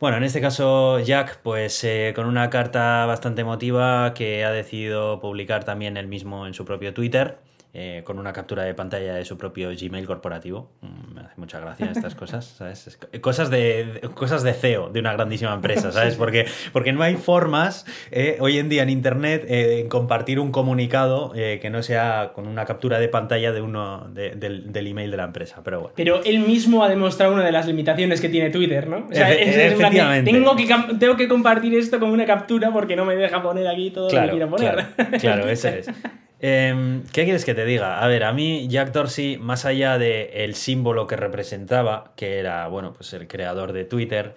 Bueno, en este caso Jack, pues eh, con una carta bastante emotiva que ha decidido publicar también él mismo en su propio Twitter, eh, con una captura de pantalla de su propio Gmail corporativo. Mm, Me hace mucha gracia estas cosas, ¿sabes? Es co- cosas de, cosas de CEO de una grandísima empresa, ¿sabes? Porque, porque no hay formas eh, hoy en día en Internet eh, en compartir un comunicado eh, que no sea con una captura de pantalla de uno de- del, del email de la empresa, pero bueno. Pero él mismo ha demostrado una de las limitaciones que tiene Twitter, ¿no? O sea, Efe- es- es en plan de, efectivamente. tengo, que, tengo que compartir esto como una captura porque no me deja poner aquí todo lo que quiero poner. claro, claro, es. Em, ¿Qué quieres que te diga? A ver, a mí Jack Dorsey, más allá del el símbolo que representaba, que era, bueno, pues el creador de Twitter,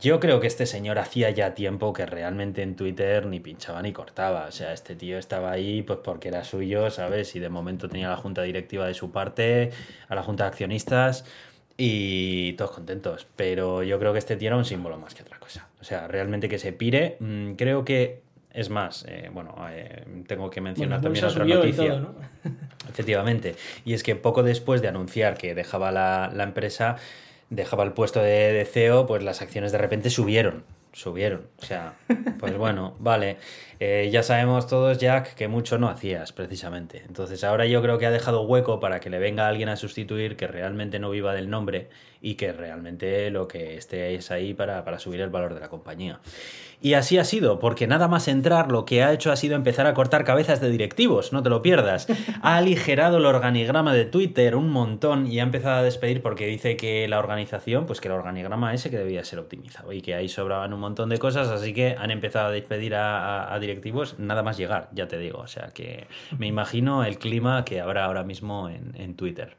yo creo que este señor hacía ya tiempo que realmente en Twitter ni pinchaba ni cortaba. O sea, este tío estaba ahí pues porque era suyo, ¿sabes? Y de momento tenía la junta directiva de su parte, a la junta de accionistas y todos contentos. Pero yo creo que este tío era un símbolo más que otra cosa. O sea, realmente que se pire, mm, creo que es más, eh, bueno, eh, tengo que mencionar Bueno, también otra y noticia. todo, ¿no? Efectivamente. Y es que poco después de anunciar que dejaba la, la empresa, dejaba el puesto de, de CEO, pues las acciones de repente subieron. Subieron. O sea, pues bueno, vale. Eh, ya sabemos todos, Jack, que mucho no hacías, precisamente. Entonces ahora yo creo que ha dejado hueco para que le venga alguien a sustituir que realmente no viva del nombre y que realmente lo que esté es ahí para, para subir el valor de la compañía. Y así ha sido, porque nada más entrar lo que ha hecho ha sido empezar a cortar cabezas de directivos, no te lo pierdas. Ha aligerado el organigrama de Twitter un montón y ha empezado a despedir porque dice que la organización, pues que el organigrama ese que debía ser optimizado y que ahí sobraban un montón de cosas, así que han empezado a despedir a, a- a directivos nada más llegar, ya te digo. O sea que me imagino el clima que habrá ahora mismo en, en Twitter.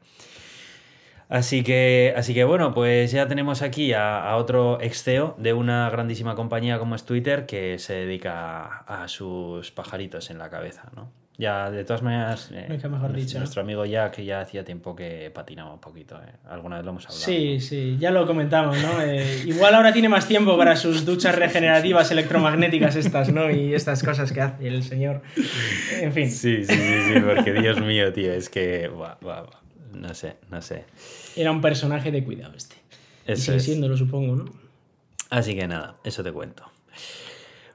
Así que, así que bueno, pues ya tenemos aquí a, a otro ex CEO de una grandísima compañía como es Twitter que se dedica a, a sus pajaritos en la cabeza, ¿no? Ya, de todas maneras, eh, mejor nuestro- dicho. nuestro amigo Jack ya hacía tiempo que patinaba un poquito, ¿eh? Alguna vez lo hemos hablado. Sí, sí, ya lo comentamos, ¿no? Eh, igual ahora tiene más tiempo para sus duchas regenerativas electromagnéticas estas, ¿no? Y estas cosas que hace el señor. En fin. Sí, sí, sí, sí, porque Dios mío, tío, es que, buah, buah, buah, no sé, no sé. Era un personaje de cuidado este. Y sigue es. siendo, lo supongo, ¿no? Así que nada, eso te cuento.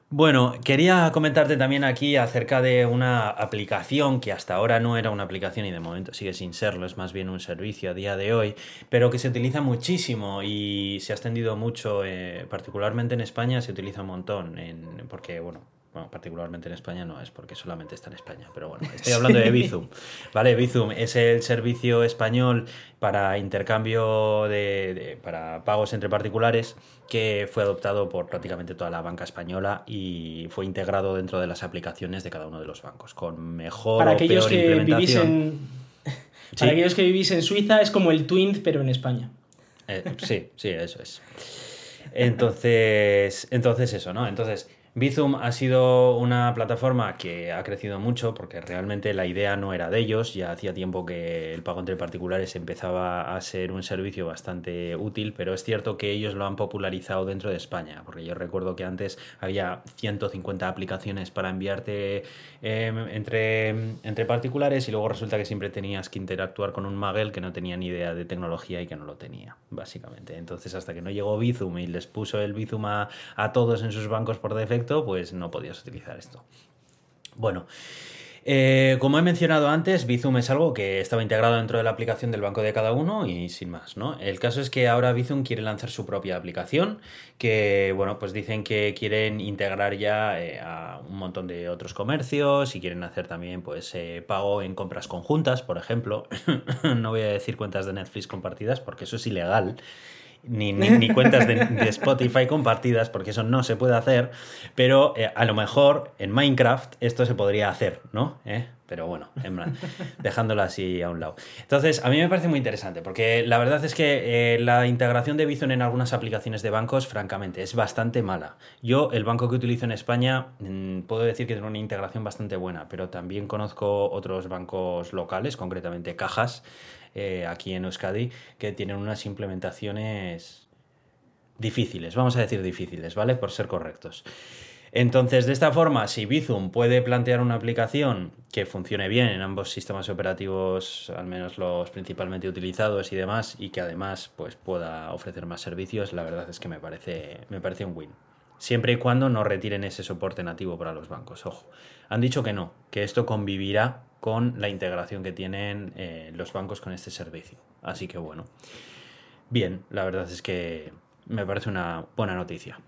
Bueno, quería comentarte también aquí acerca de una aplicación que hasta ahora no era una aplicación y de momento sigue sin serlo, es más bien un servicio a día de hoy, pero que se utiliza muchísimo y se ha extendido mucho, eh, particularmente en España se utiliza un montón, en- porque bueno, bueno, particularmente en España no es porque solamente está en España, pero bueno, estoy hablando de Bizum. ¿Vale? Bizum es el servicio español para intercambio de, de- para pagos entre particulares que fue adoptado por prácticamente toda la banca española y fue integrado dentro de las aplicaciones de cada uno de los bancos con mejor Para o aquellos peor que vivís implementación. en. Sí. Para aquellos que vivís en Suiza es como el Twint, pero en España. Eh, sí, sí, eso es. Entonces, entonces eso, ¿no? Entonces, Bizum ha sido una plataforma que ha crecido mucho porque realmente la idea no era de ellos, ya hacía tiempo que el pago entre particulares empezaba a ser un servicio bastante útil, pero es cierto que ellos lo han popularizado dentro de España, porque yo recuerdo que antes había 150 aplicaciones para enviarte eh, entre, entre particulares y luego resulta que siempre tenías que interactuar con un Magel que no tenía ni idea de tecnología y que no lo tenía, básicamente. Entonces, hasta que no llegó Bizum y les puso el Bizum a todos en sus bancos por defecto, pues no podías utilizar esto. Bueno, Eh, como he mencionado antes, Bizum es algo que estaba integrado dentro de la aplicación del banco de cada uno y sin más, ¿no? El caso es que ahora Bizum quiere lanzar su propia aplicación, que, bueno, pues dicen que quieren integrar ya eh, a un montón de otros comercios y quieren hacer también, pues, eh, pago en compras conjuntas, por ejemplo. no voy a decir cuentas de Netflix compartidas porque eso es ilegal ni, ni, cuentas de, Spotify compartidas, porque eso no se puede hacer, pero eh, a lo mejor en Minecraft esto se podría hacer, ¿no? ¿Eh? Pero bueno, dejándolo así a un lado. Entonces, a mí me parece muy interesante, porque la verdad es que eh, la integración de Bizum en algunas aplicaciones de bancos, francamente, es bastante mala. Yo, el banco que utilizo en España, mm, puedo decir que tiene una integración bastante buena, pero también conozco otros bancos locales, concretamente cajas, eh, aquí en Euskadi que tienen unas implementaciones difíciles, vamos a decir difíciles, ¿vale? Por ser correctos. Entonces, de esta forma, si Bizum puede plantear una aplicación que funcione bien en ambos sistemas operativos, al menos los principalmente utilizados y demás, y que además pues, pueda ofrecer más servicios, la verdad es que me parece, me parece un win. Siempre y cuando no retiren ese soporte nativo para los bancos. Ojo, han dicho que no, que esto convivirá con la integración que tienen eh, los bancos con este servicio. Así que bueno, bien, la verdad es que me parece una buena noticia.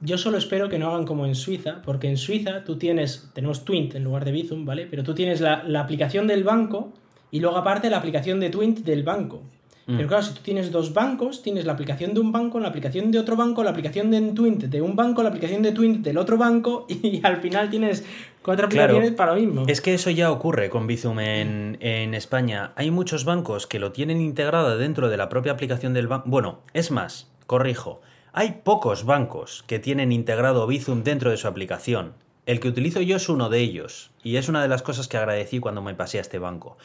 Yo solo espero que no hagan como en Suiza, porque en Suiza tú tienes, tenemos Twint en lugar de Bizum, ¿vale? Pero tú tienes la, la aplicación del banco y luego aparte la aplicación de Twint del banco. Pero mm. claro, si tú tienes dos bancos, tienes la aplicación de un banco, la aplicación de otro banco, la aplicación de Twint de un banco, la aplicación de Twint del otro banco y al final tienes cuatro aplicaciones para lo mismo. Es que eso ya ocurre con Bizum en, en España. Hay muchos bancos que lo tienen integrado dentro de la propia aplicación del banco. Bueno, es más, corrijo. Hay pocos bancos que tienen integrado Bizum dentro de su aplicación. El que utilizo yo es uno de ellos, y es una de las cosas que agradecí cuando me pasé a este banco.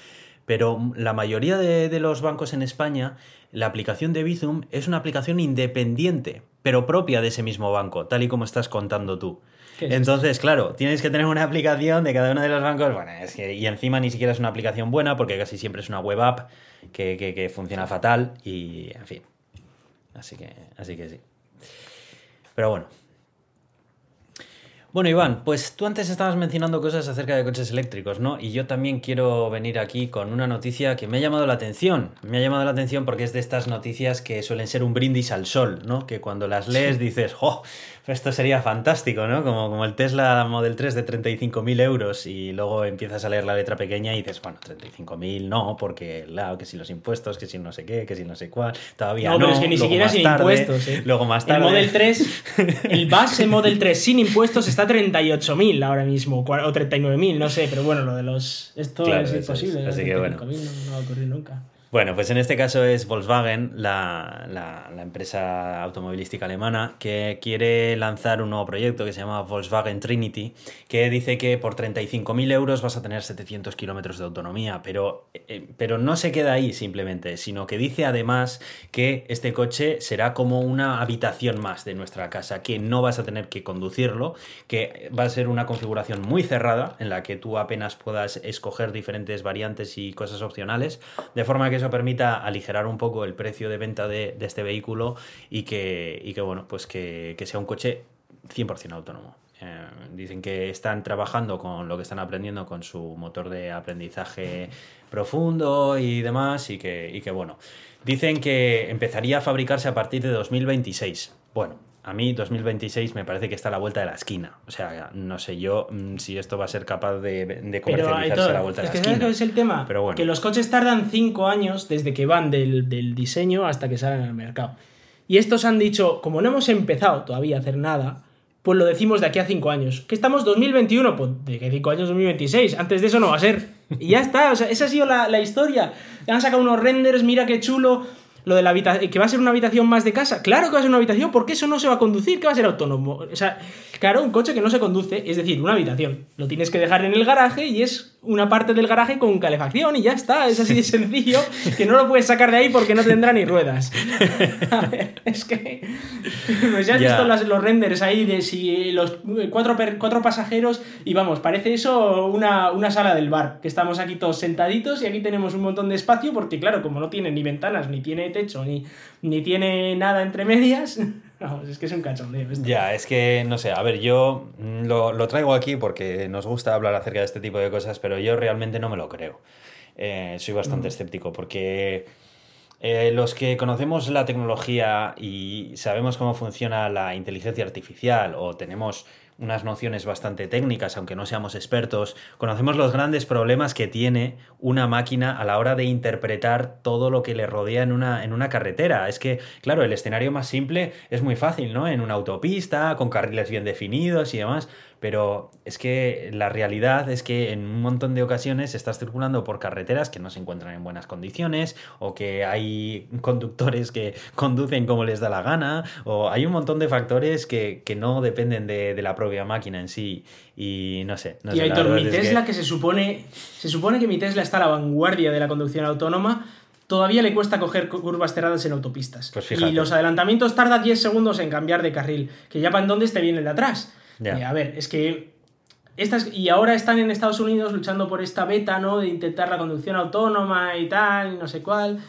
Pero la mayoría de, los bancos en España, la aplicación de Bizum es una aplicación independiente, pero propia de ese mismo banco, tal y como estás contando tú. Entonces, claro, tienes que tener una aplicación de cada uno de los bancos. Bueno, es que, y encima ni siquiera es una aplicación buena porque casi siempre es una web app que, que funciona fatal y, en fin. Así que, así que sí. Pero bueno, bueno, Iván, pues tú antes estabas mencionando cosas acerca de coches eléctricos, ¿no? Y yo también quiero venir aquí con una noticia que me ha llamado la atención. Me ha llamado la atención porque es de estas noticias que suelen ser un brindis al sol, ¿no? Que cuando las lees dices, ¡oh! Esto sería fantástico, ¿no? Como, como el Tesla Model 3 de 35.000 euros y luego empiezas a leer la letra pequeña y dices, bueno, 35.000 no, porque, claro, que si los impuestos, que si no sé qué, que si no sé cuál, todavía no. No, pero es que ni siquiera sin impuestos, ¿eh? Luego más tarde. El Model 3, el base Model 3 sin impuestos está 38.000 ahora mismo, o 39.000, no sé, pero bueno, lo de los. Esto es imposible. Así que bueno. No, no va a ocurrir nunca. Bueno, pues en este caso es Volkswagen, la, empresa automovilística alemana, que quiere lanzar un nuevo proyecto que se llama Volkswagen Trinity, que dice que por 35.000 euros vas a tener 700 kilómetros de autonomía, pero, eh, pero no se queda ahí simplemente, sino que dice además que este coche será como una habitación más de nuestra casa, que no vas a tener que conducirlo, que va a ser una configuración muy cerrada en la que tú apenas puedas escoger diferentes variantes y cosas opcionales, de forma que eso permita aligerar un poco el precio de venta de, este vehículo y que, que bueno, pues que, sea un coche 100% autónomo. Eh, dicen que están trabajando con lo que están aprendiendo con su motor de aprendizaje profundo y demás y que, y que bueno, dicen que empezaría a fabricarse a partir de 2026. Bueno, a mí 2026 me parece que está a la vuelta de la esquina. O sea, no sé yo mm, si esto va a ser capaz de, de comercializarse a la vuelta de la esquina. Es que es el tema. Pero bueno. Que los coches tardan 5 años desde que van del, diseño hasta que salen al mercado. Y estos han dicho, como no hemos empezado todavía a hacer nada, pues lo decimos de aquí a 5 años. ¿Que estamos 2021? Pues de que 5 años 2026. Antes de eso no va a ser. Y ya está. O sea, esa ha sido la, la historia. Han sacado unos renders, mira qué chulo lo de la habitación, que va a ser una habitación más de casa. Claro que va a ser una habitación, porque eso no se va a conducir, que va a ser autónomo. O sea, claro, un coche que no se conduce, es decir, una habitación. Lo tienes que dejar en el garaje y es una parte del garaje con calefacción y ya está. Es así de sencillo que no lo puedes sacar de ahí porque no tendrá ni ruedas. A ver, es que. Pues ya has visto los renders ahí de si los cuatro, cuatro pasajeros y vamos, parece eso una, una sala del bar, que estamos aquí todos sentaditos y aquí tenemos un montón de espacio porque, claro, como no tiene ni ventanas ni tiene techo ni, ni tiene nada entre medias. Vamos, es que es un cachondeo. esto. Ya, es que no sé, a ver, yo mm, lo, lo traigo aquí porque nos gusta hablar acerca de este tipo de cosas, pero yo realmente no me lo creo. Eh, soy bastante escéptico porque eh, los que conocemos la tecnología y sabemos cómo funciona la inteligencia artificial o tenemos unas nociones bastante técnicas, aunque no seamos expertos, conocemos los grandes problemas que tiene una máquina a la hora de interpretar todo lo que le rodea en una, en una carretera. Es que, claro, el escenario más simple es muy fácil, ¿no? En una autopista, con carriles bien definidos y demás, pero es que la realidad es que en un montón de ocasiones estás circulando por carreteras que no se encuentran en buenas condiciones o que hay conductores que conducen como les da la gana o hay un montón de factores que, que no dependen de, de la propia máquina en sí y no sé. No y sé, Aitor, mi que- Tesla, que... se supone se supone que mi Tesla está a la vanguardia de la conducción autónoma, todavía le cuesta coger cu- curvas cerradas en autopistas. Pues y los adelantamientos tarda 10 segundos en cambiar de carril, que ya para entonces te viene el de atrás. Y a ver, es que estas y ahora están en Estados Unidos luchando por esta beta, ¿no? De intentar la conducción autónoma y tal, y no sé cuál.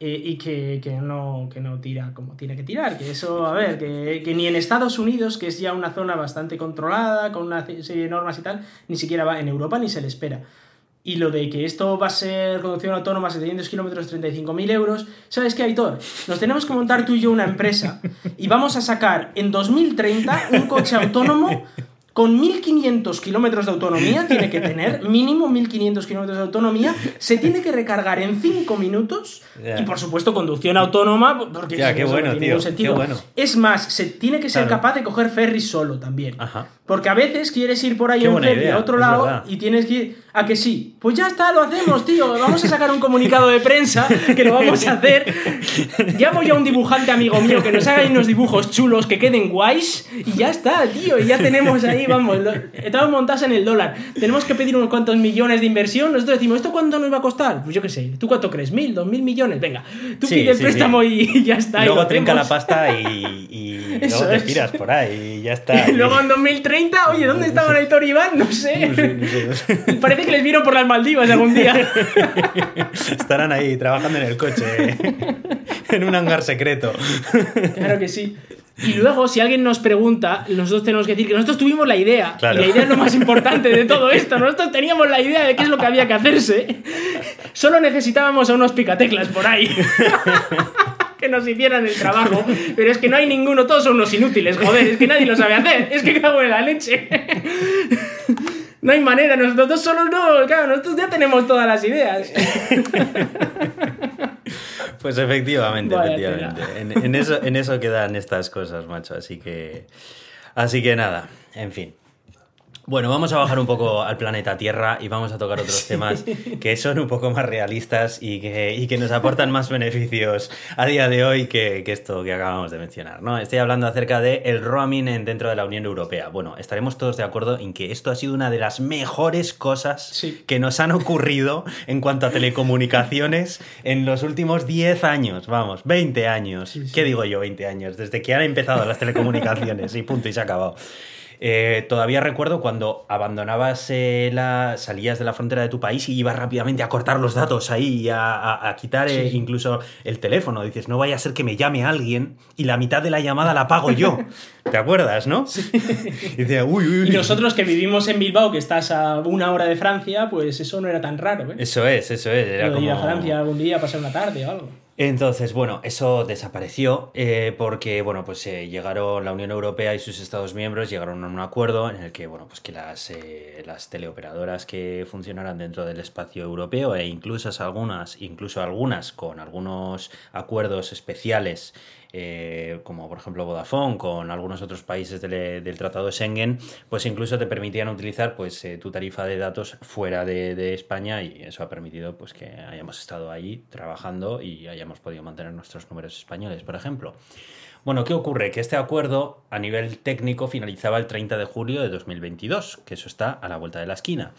eh, y que, que no, que no tira como tiene que tirar. Que eso, a ver, que, que ni en Estados Unidos, que es ya una zona bastante controlada, con una serie de normas y tal, ni siquiera va en Europa ni se le espera. Y lo de que esto va a ser conducción autónoma, 700 kilómetros, 35.000 euros. ¿Sabes qué, Aitor? Nos tenemos que montar tú y yo una empresa y vamos a sacar en 2030 un coche autónomo con 1.500 kilómetros de autonomía, tiene que tener mínimo 1.500 kilómetros de autonomía, se tiene que recargar en 5 minutos Ya. y por supuesto conducción autónoma, porque si qué bueno, no tiene tío, ningún qué sentido. bueno. Es más, se tiene que ser Claro. capaz de coger ferry solo también. Ajá. Porque a veces quieres ir por ahí en ferry idea, a otro lado y tienes que ir a que sí. Pues ya está, lo hacemos, tío. Vamos a sacar un comunicado de prensa que lo vamos a hacer. Llamo yo a un dibujante amigo mío que nos haga ahí unos dibujos chulos que queden guays y ya está, tío. Y ya tenemos ahí, vamos, estamos montados en el dólar. Tenemos que pedir unos cuantos millones de inversión. Nosotros decimos, ¿esto cuánto nos va a costar? Pues yo qué sé. ¿Tú cuánto crees? ¿Mil? ¿Dos mil millones? Venga, tú Sí, pide el sí, préstamo y ya está. y Luego lo trinca la pasta y, y Eso luego te es. tiras por ahí y ya está. Y luego en 2030, oye, ¿dónde estaban Aitor y Iván? No sé, no sé, no sé. Parece que les vieron por las Maldivas algún día. Estarán ahí trabajando en el coche, en un hangar secreto. Claro que sí. Y luego, si alguien nos pregunta, nosotros tenemos que decir que nosotros tuvimos la idea. Claro. Y la idea es lo más importante de todo esto. Nosotros teníamos la idea de qué es lo que había que hacerse. Solo necesitábamos a unos picateclas por ahí. que nos hicieran el trabajo. Pero es que no hay ninguno, todos son unos inútiles, joder. Es que nadie lo sabe hacer. Es que cago en la leche. No hay manera, nosotros solo no, claro, nosotros ya tenemos todas las ideas. Pues efectivamente, Vaya efectivamente. En, en eso, en eso quedan estas cosas, macho. Así que. Así que nada, en fin. Bueno, vamos a bajar un poco al planeta Tierra y vamos a tocar otros temas que son un poco más realistas y que, y que nos aportan más beneficios a día de hoy que, que esto que acabamos de mencionar. ¿no? Estoy hablando acerca del el roaming en- dentro de la Unión Europea. Bueno, estaremos todos de acuerdo en que esto ha sido una de las mejores cosas Sí. que nos han ocurrido en cuanto a telecomunicaciones en los últimos 10 años, vamos, 20 años. Sí, sí. ¿Qué digo yo, 20 años? Desde que han empezado las telecomunicaciones y punto, y se ha acabado. Eh, todavía recuerdo cuando abandonabas eh, la. salías de la frontera de tu país y ibas rápidamente a cortar los datos ahí y a, a- a quitar eh, incluso el teléfono. Dices, no vaya a ser que me llame alguien y la mitad de la llamada la pago yo. ¿Te acuerdas, no? Y decía, uy, uy, uy. Y nosotros que vivimos en Bilbao, que estás a una hora de Francia, pues eso no era tan raro, ¿eh? Eso es, eso es. Era ir a Francia algún día a pasar una tarde o algo. Entonces, bueno, eso desapareció eh, porque, bueno, pues eh, llegaron la Unión Europea y sus Estados miembros llegaron a un acuerdo en el que, bueno, pues que las, eh, las teleoperadoras que funcionaran dentro del espacio europeo e incluso algunas, incluso algunas con algunos acuerdos especiales eh, como por ejemplo Vodafone, con algunos otros países del, del Tratado de Schengen, pues incluso te permitían utilizar pues, eh, tu tarifa de datos fuera de, España y eso ha permitido pues, que hayamos estado allí trabajando y hayamos podido mantener nuestros números españoles, por ejemplo. Bueno, ¿qué ocurre? Que este acuerdo a nivel técnico finalizaba el 30 de julio de 2022, que eso está a la vuelta de la esquina.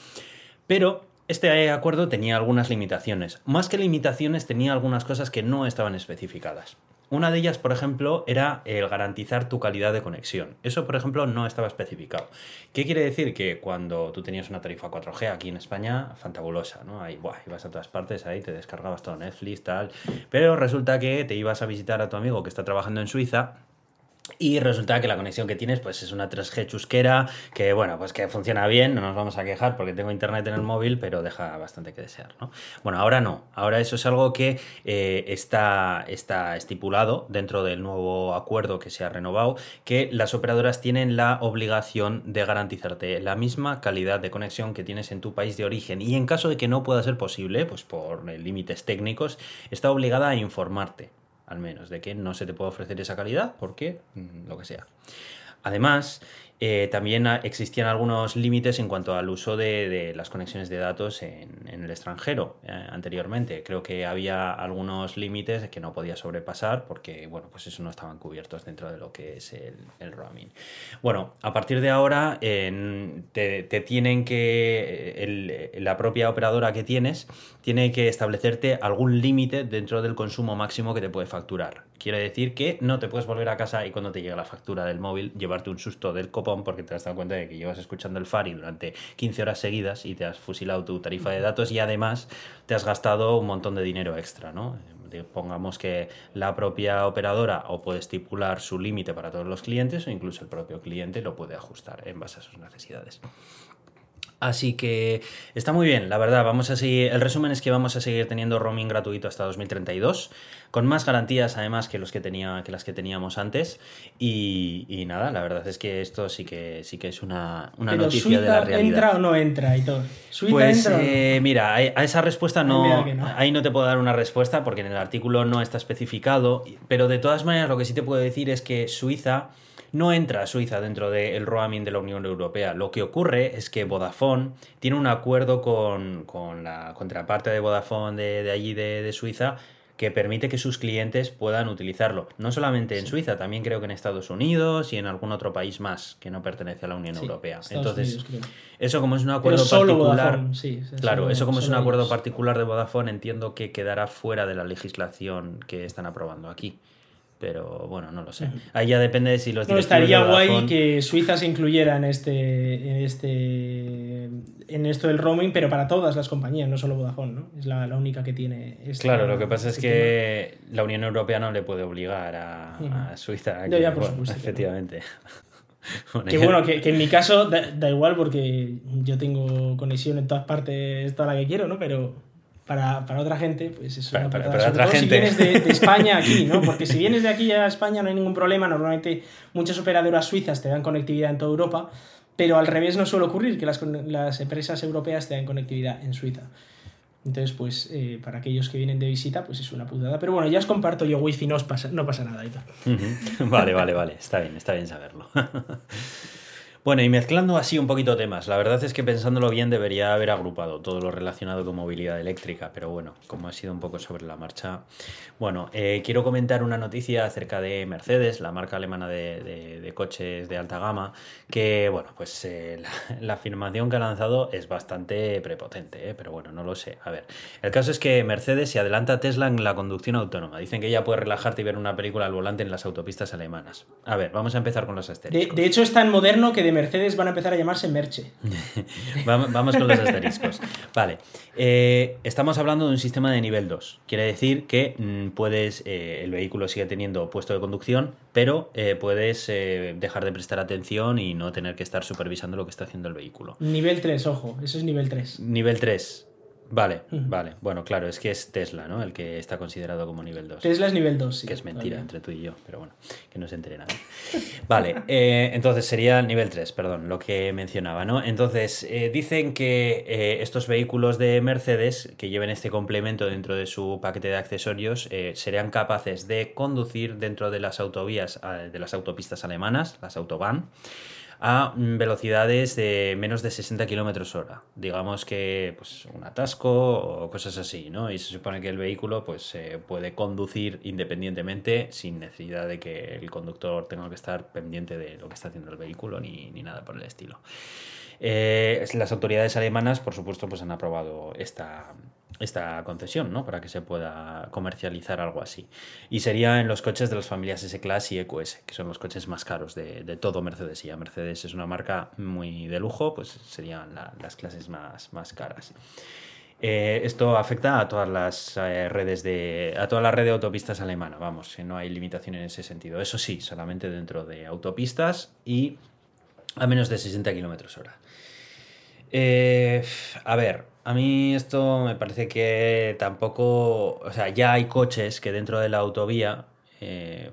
Pero este acuerdo tenía algunas limitaciones. Más que limitaciones, tenía algunas cosas que no estaban especificadas. Una de ellas, por ejemplo, era el garantizar tu calidad de conexión. Eso, por ejemplo, no estaba especificado. ¿Qué quiere decir? Que cuando tú tenías una tarifa 4G aquí en España, fantabulosa, ¿no? Ahí, buah, ibas a todas partes, ahí te descargabas todo Netflix, tal. Pero resulta que te ibas a visitar a tu amigo que está trabajando en Suiza Y resulta que la conexión que tienes pues es una 3G chusquera que bueno, pues que funciona bien, no nos vamos a quejar porque tengo internet en el móvil, pero deja bastante que desear, ¿no? Bueno, ahora no, ahora eso es algo que eh, está, está estipulado dentro del nuevo acuerdo que se ha renovado, que las operadoras tienen la obligación de garantizarte la misma calidad de conexión que tienes en tu país de origen. Y en caso de que no pueda ser posible, pues por límites técnicos, está obligada a informarte al menos, de que no se te puede ofrecer esa calidad porque mm, lo que sea. Además, eh, también existían algunos límites en cuanto al uso de, las conexiones de datos en, el extranjero eh, anteriormente. Creo que había algunos límites que no podía sobrepasar porque, bueno, pues eso no estaban cubiertos dentro de lo que es el, roaming. Bueno, a partir de ahora te, tienen que, la propia operadora que tienes tiene que establecerte algún límite dentro del consumo máximo que te puede facturar. Quiere decir que no te puedes volver a casa y cuando te llega la factura del móvil llevarte un susto del copón porque te has dado cuenta de que llevas escuchando el Fari durante 15 horas seguidas y te has fusilado tu tarifa de datos y además te has gastado un montón de dinero extra, ¿no? Pongamos que la propia operadora o puede estipular su límite para todos los clientes o incluso el propio cliente lo puede ajustar en base a sus necesidades. Así que está muy bien, la verdad. Vamos a seguir. El resumen es que vamos a seguir teniendo roaming gratuito hasta 2032, con más garantías además que los que tenía, que las que teníamos antes. Y, nada, la verdad es que esto sí que sí que es una, noticia de la realidad. ¿Entra o no entra, todo Pues eh, mira, a esa respuesta no, Ahí no te puedo dar una respuesta porque en el artículo no está especificado. Pero de todas maneras, lo que sí te puedo decir es que Suiza no entra Suiza dentro del roaming de la Unión Europea. Lo que ocurre es que Vodafone tiene un acuerdo con, la contraparte de Vodafone de, allí de, Suiza que permite que sus clientes puedan utilizarlo. No solamente en Suiza, también creo que en Estados Unidos y en algún otro país más que no pertenece a la Unión Europea. Entonces, eso como es un acuerdo particular. claro, eso como es un acuerdo particular de Vodafone, entiendo que quedará fuera de la legislación que están aprobando aquí pero bueno, no lo sé. Ahí ya depende de si los no, estaría guay que Suiza se incluyera en este, en este en esto del roaming, pero para todas las compañías, no solo Vodafone, ¿no? Es la, única que tiene. claro, lo que pasa es que la Unión Europea no le puede obligar a, Suiza a que, efectivamente. que bueno, que, en mi caso da, da, igual porque yo tengo conexión en todas partes, toda la que quiero, ¿no? Pero para, para, otra gente, pues eso. Para, para, otra gente. Si vienes de, España aquí, ¿no? Porque si vienes de aquí a España no hay ningún problema. Normalmente muchas operadoras suizas te dan conectividad en toda Europa, pero al revés no suele ocurrir que las, las empresas europeas te dan conectividad en Suiza. Entonces, pues eh, para aquellos que vienen de visita, pues es una putada. Pero bueno, ya os comparto yo wifi, no, pasa, no pasa nada. Y vale, vale, vale. Está bien, está bien saberlo. Bueno, y mezclando así un poquito temas, la verdad es que pensándolo bien debería haber agrupado todo lo relacionado con movilidad eléctrica, pero bueno, como ha sido un poco sobre la marcha. Bueno, eh, quiero comentar una noticia acerca de Mercedes, la marca alemana de, coches de alta gama, que bueno, pues eh, la, afirmación que ha lanzado es bastante prepotente, eh, pero bueno, no lo sé. A ver, el caso es que Mercedes se adelanta a Tesla en la conducción autónoma. Dicen que ya puede relajarte y ver una película al volante en las autopistas alemanas. A ver, vamos a empezar con los asteriscos. De, hecho, es tan moderno que de Mercedes van a empezar a llamarse Merche. vamos, con los asteriscos. Vale. Eh, estamos hablando de un sistema de nivel 2. Quiere decir que mm, puedes, eh, el vehículo sigue teniendo puesto de conducción, pero eh, puedes dejar de prestar atención y no tener que estar supervisando lo que está haciendo el vehículo. Nivel 3, ojo, eso es nivel 3. Nivel 3. Vale, vale. Bueno, claro, es que es Tesla, ¿no? El que está considerado como nivel 2. Tesla es nivel 2, sí. Que es mentira entre tú y yo, pero bueno, que no se entere nadie. vale, eh, entonces sería nivel 3, perdón, lo que mencionaba, ¿no? Entonces, eh, dicen que eh, estos vehículos de Mercedes que lleven este complemento dentro de su paquete de accesorios serían capaces de conducir dentro de las autovías, de las autopistas alemanas, las Autobahn a velocidades de menos de 60 kilómetros hora. Digamos que pues, un atasco o cosas así, ¿no? Y se supone que el vehículo pues, puede conducir independientemente sin necesidad de que el conductor tenga que estar pendiente de lo que está haciendo el vehículo ni, ni nada por el estilo. Eh, las autoridades alemanas, por supuesto, pues han aprobado esta, esta concesión, ¿no? Para que se pueda comercializar algo así. Y sería en los coches de las familias S-Class y EQS, que son los coches más caros de, todo Mercedes. Y ya Mercedes es una marca muy de lujo, pues serían las clases más, más caras. Eh, esto afecta a todas las eh, redes de. a toda la red de autopistas alemana, vamos, no hay limitación en ese sentido. Eso sí, solamente dentro de autopistas y a menos de 60 kilómetros hora. Eh, a ver, a mí esto me parece que tampoco. O sea, ya hay coches que dentro de la autovía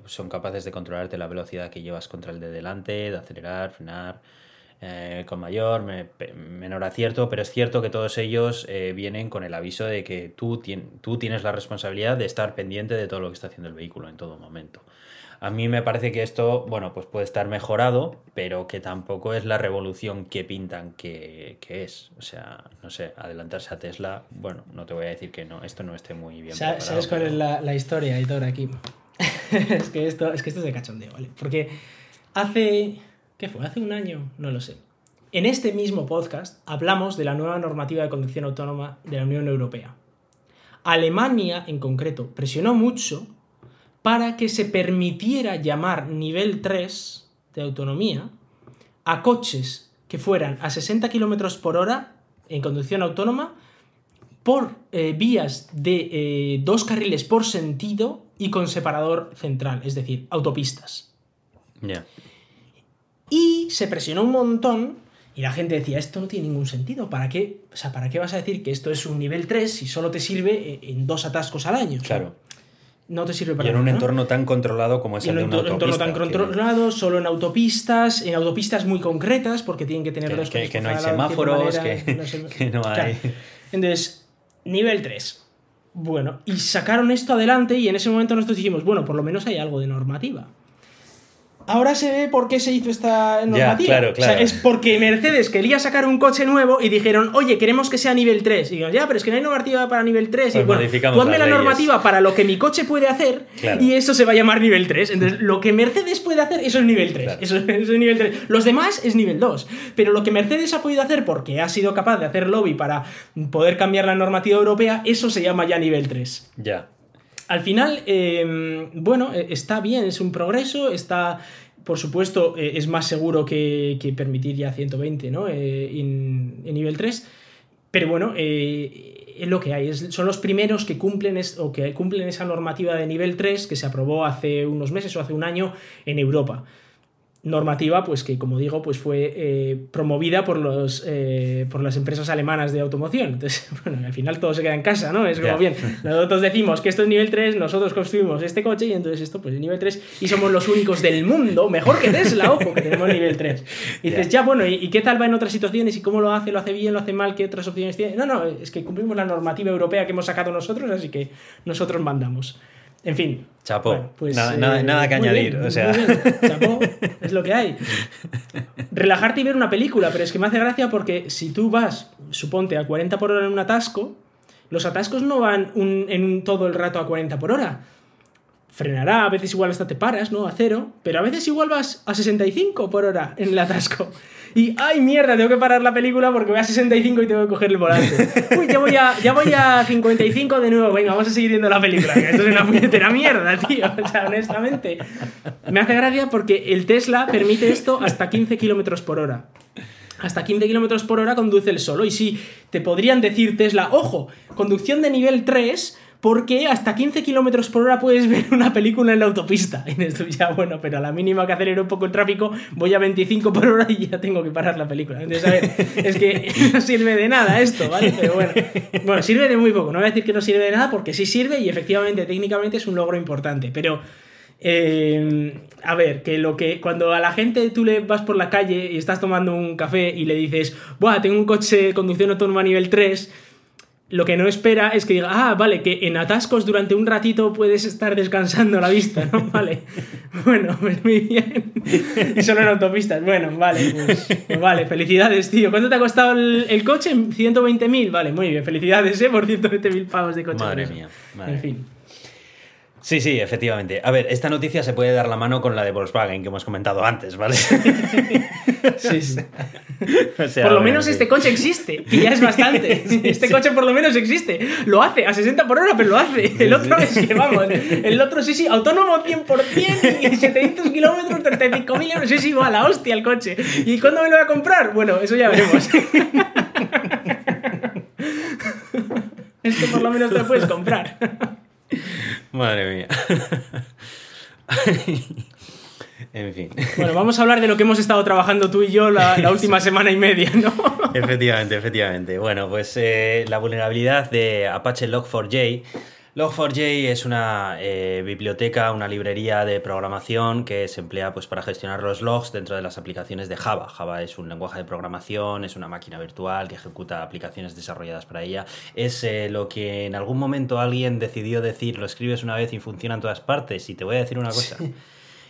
son capaces de controlarte la velocidad que llevas contra el de delante, de acelerar, frenar eh, con mayor, menor acierto, pero es cierto que todos ellos eh, vienen con el aviso de que tú, tú tienes la responsabilidad de estar pendiente de todo lo que está haciendo el vehículo en todo momento. A mí me parece que esto, bueno, pues puede estar mejorado, pero que tampoco es la revolución que pintan que, es. O sea, no sé, adelantarse a Tesla, bueno, no te voy a decir que no, esto no esté muy bien. ¿Sabes, cuál es la, la historia, Editor, aquí? es, que esto, es que esto es de cachondeo, ¿vale? Porque hace ¿Qué fue? ¿Hace un año? No lo sé. En este mismo podcast hablamos de la nueva normativa de conducción autónoma de la Unión Europea. Alemania, en concreto, presionó mucho para que se permitiera llamar nivel 3 de autonomía a coches que fueran a 60 km por hora en conducción autónoma por eh, vías de eh, dos carriles por sentido y con separador central, es decir, autopistas. Y se presionó un montón y la gente decía, esto no tiene ningún sentido. ¿Para qué? O sea, ¿para qué vas a decir que esto es un nivel 3 si solo te sirve en dos atascos al año? Claro. No te sirve para Y en un entorno tan controlado como es el de una autopista. En un entorno tan controlado, solo en autopistas, en autopistas muy concretas, porque tienen que tener que, dos que, que no hay semáforos, no, que no hay. Entonces, nivel 3. Bueno, y sacaron esto adelante y en ese momento nosotros dijimos, bueno, por lo menos hay algo de normativa. Ahora se ve por qué se hizo esta normativa. claro, claro. es porque Mercedes quería sacar un coche nuevo y dijeron, oye, queremos que sea nivel 3. Y digo, ya, pero es que no hay normativa para nivel 3. y pues bueno, ponme la normativa para lo que mi coche puede hacer y eso se va a llamar nivel 3. Entonces, lo que Mercedes puede hacer, eso es nivel 3. Eso, es nivel 3. Los demás es nivel 2. Pero lo que Mercedes ha podido hacer porque ha sido capaz de hacer lobby para poder cambiar la normativa europea, eso se llama ya nivel 3. Ya. Al final, em, bueno, e, está bien, es un progreso, está, por supuesto, eh, es más seguro que, permitir ya 120 ¿no? Eh, en, nivel 3, pero bueno, es lo que hay, son los primeros que cumplen, o que cumplen esa normativa de nivel 3 que se aprobó hace unos meses o hace un año en Europa normativa, pues que como digo, pues fue eh, promovida por, los, eh, por las empresas alemanas de automoción. Entonces, bueno, al final todo se queda en casa, ¿no? Es como bien, nosotros decimos que esto es nivel 3, nosotros construimos este coche y entonces esto pues es nivel 3 y somos los únicos del mundo, mejor que Tesla, ojo, que tenemos nivel 3. Y dices, ya bueno, ¿y, qué tal va en otras situaciones? ¿Y cómo lo hace? ¿Lo hace bien? ¿Lo hace mal? ¿Qué otras opciones tiene? No, no, es que cumplimos la normativa europea que hemos sacado nosotros, así que nosotros mandamos. En fin. Chapo. pues, nada, nada, eh, que añadir. o sea. Chapo, es lo que hay. Relajarte y ver una película, pero es que me hace gracia porque si tú vas, suponte, a 40 por hora en un atasco, los atascos no van en todo el rato a 40 por hora. Frenará, a veces igual hasta te paras, ¿no? A cero, pero a veces igual vas a 65 por hora en el atasco y ¡ay mierda! Tengo que parar la película porque voy a 65 y tengo que coger el volante. Uy, ya voy a, ya voy a 55 de nuevo. Venga, vamos a seguir viendo la película. Esto es una puñetera mierda, tío. O sea, honestamente. Me hace gracia porque el Tesla permite esto hasta 15 kilómetros por hora hasta 15 kilómetros por hora conduce el solo. Y si te podrían decir Tesla, ojo, conducción de nivel 3, porque hasta 15 kilómetros por hora puedes ver una película en la autopista. Y esto ya, bueno, pero a la mínima que acelere un poco el tráfico, voy a 25 por hora y ya tengo que parar la película. Entonces, a ver, es que no sirve de nada esto, ¿vale? Pero bueno, bueno, sirve de muy poco. No voy a decir que no sirve de nada porque sí sirve y efectivamente, técnicamente es un logro importante. Pero. Eh, a ver, que lo que cuando a la gente tú le vas por la calle y estás tomando un café y le dices, Buah, tengo un coche de conducción autónoma nivel 3, lo que no espera es que diga, ah, vale, que en atascos durante un ratito puedes estar descansando la vista, ¿no? Vale. Bueno, pues muy bien. Y solo en autopistas. Bueno, vale, pues, pues vale, felicidades, tío. ¿Cuánto te ha costado el, coche? 120.000. Vale, muy bien. Felicidades, ¿eh? Por 120.000 pavos de coche. Madre mía. En fin. Sí, sí, efectivamente. A ver, esta noticia se puede dar la mano con la de Volkswagen que hemos comentado antes, ¿vale? sí, sí. por lo menos este coche existe, que ya es bastante. este coche por lo menos existe. Lo hace a 60 por hora, pero lo hace. El otro es que, vamos, el otro sí, sí, autónomo 100% y 700 kilómetros, 35.000 euros. Sí, sí, va a la hostia el coche. ¿Y cuándo me lo voy a comprar? Bueno, eso ya veremos. Este por lo menos te lo puedes comprar. Madre mía. en fin. Bueno, vamos a hablar de lo que hemos estado trabajando tú y yo la, la última semana y media, ¿no? efectivamente, efectivamente. Bueno, pues eh, la vulnerabilidad de Apache Log4j Log4j es una eh, biblioteca, una librería de programación que se emplea pues, para gestionar los logs dentro de las aplicaciones de Java. Java es un lenguaje de programación, es una máquina virtual que ejecuta aplicaciones desarrolladas para ella. Es eh, lo que en algún momento alguien decidió decir, lo escribes una vez y funciona en todas partes. Y te voy a decir una cosa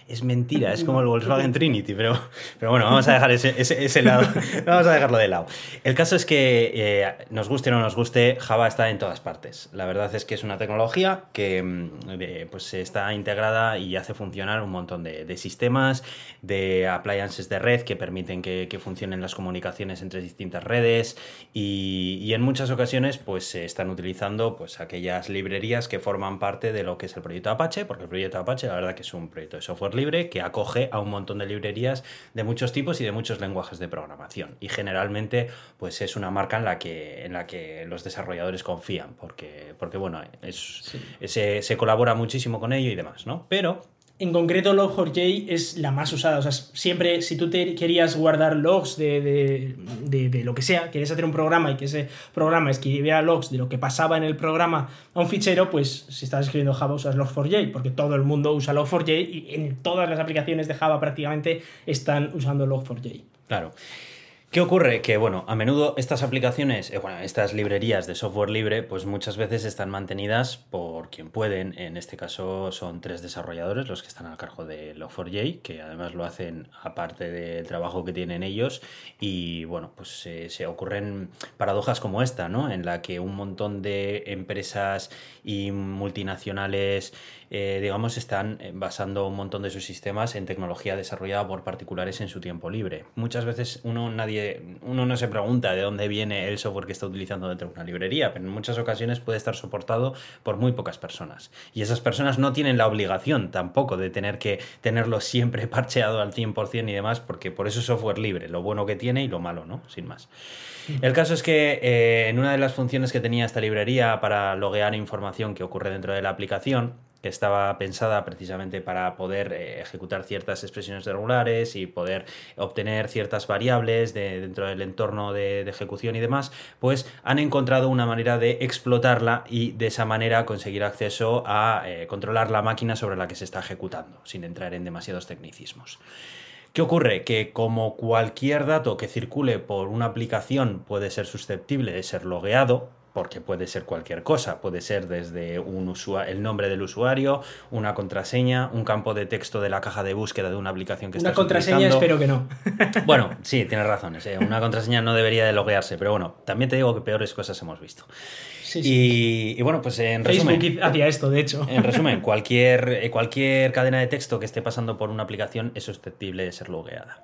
es mentira, es como el Volkswagen Trinity, pero, pero bueno, vamos a dejar ese, ese, lado, vamos a dejarlo de lado. El caso es que eh, nos guste o no nos guste, Java está en todas partes. La verdad es que es una tecnología que mm, pues está integrada y hace funcionar un montón de, sistemas, de appliances de red que permiten que, funcionen las comunicaciones entre distintas redes y, en muchas ocasiones pues se están utilizando pues aquellas librerías que forman parte de lo que es el proyecto Apache, porque el proyecto Apache la verdad que es un proyecto de software libre que acoge a un montón de librerías de muchos tipos y de muchos lenguajes de programación. Y generalmente, pues es una marca en la que, en la que los desarrolladores confían, porque, porque bueno, es, se, se colabora muchísimo con ello y demás, ¿no? Pero en concreto, Log4j es la más usada. O sea, siempre, si tú querías guardar logs de, lo que sea, quieres hacer un programa y que ese programa escribiera logs de lo que pasaba en el programa a un fichero, pues si estás escribiendo Java usas Log4j, porque todo el mundo usa Log4j y en todas las aplicaciones de Java prácticamente están usando Log4j. Claro. ¿Qué ocurre? Que, bueno, a menudo estas aplicaciones, eh, bueno, estas librerías de software libre, pues muchas veces están mantenidas por quien pueden. En este caso son tres desarrolladores los que están al cargo de Log4j, que además lo hacen aparte del trabajo que tienen ellos. Y, bueno, pues se ocurren paradojas como esta, ¿no? En la que un montón de empresas y multinacionales eh, digamos, están eh, basando un montón de sus sistemas en tecnología desarrollada por particulares en su tiempo libre. Muchas veces uno, nadie, uno no se pregunta de dónde viene el software que está utilizando dentro de una librería, pero en muchas ocasiones puede estar soportado por muy pocas personas. Y esas personas no tienen la obligación tampoco de tener que tenerlo siempre parcheado al 100% y demás, porque por eso es software libre, lo bueno que tiene y lo malo, ¿no? Sin más. El caso es que eh, en una de las funciones que tenía esta librería para loguear información que ocurre dentro de la aplicación, que estaba pensada precisamente para poder eh, ejecutar ciertas expresiones regulares y poder obtener ciertas variables dentro del entorno de, ejecución y demás, pues han encontrado una manera de explotarla y de esa manera conseguir acceso a eh, controlar la máquina sobre la que se está ejecutando, sin entrar en demasiados tecnicismos. ¿Qué ocurre? Que como cualquier dato que circule por una aplicación puede ser susceptible de ser logueado, porque puede ser cualquier cosa, puede ser desde un el nombre del usuario, una contraseña, un campo de texto de la caja de búsqueda de una aplicación que una contraseña espero que no. bueno, sí, tienes razón, una contraseña no debería de loguearse, pero bueno, también te digo que peores cosas hemos visto. Y, bueno, pues en resumen. Facebook hacía esto, de hecho. En resumen, cualquier, eh, cualquier cadena de texto que esté pasando por una aplicación es susceptible de ser logueada.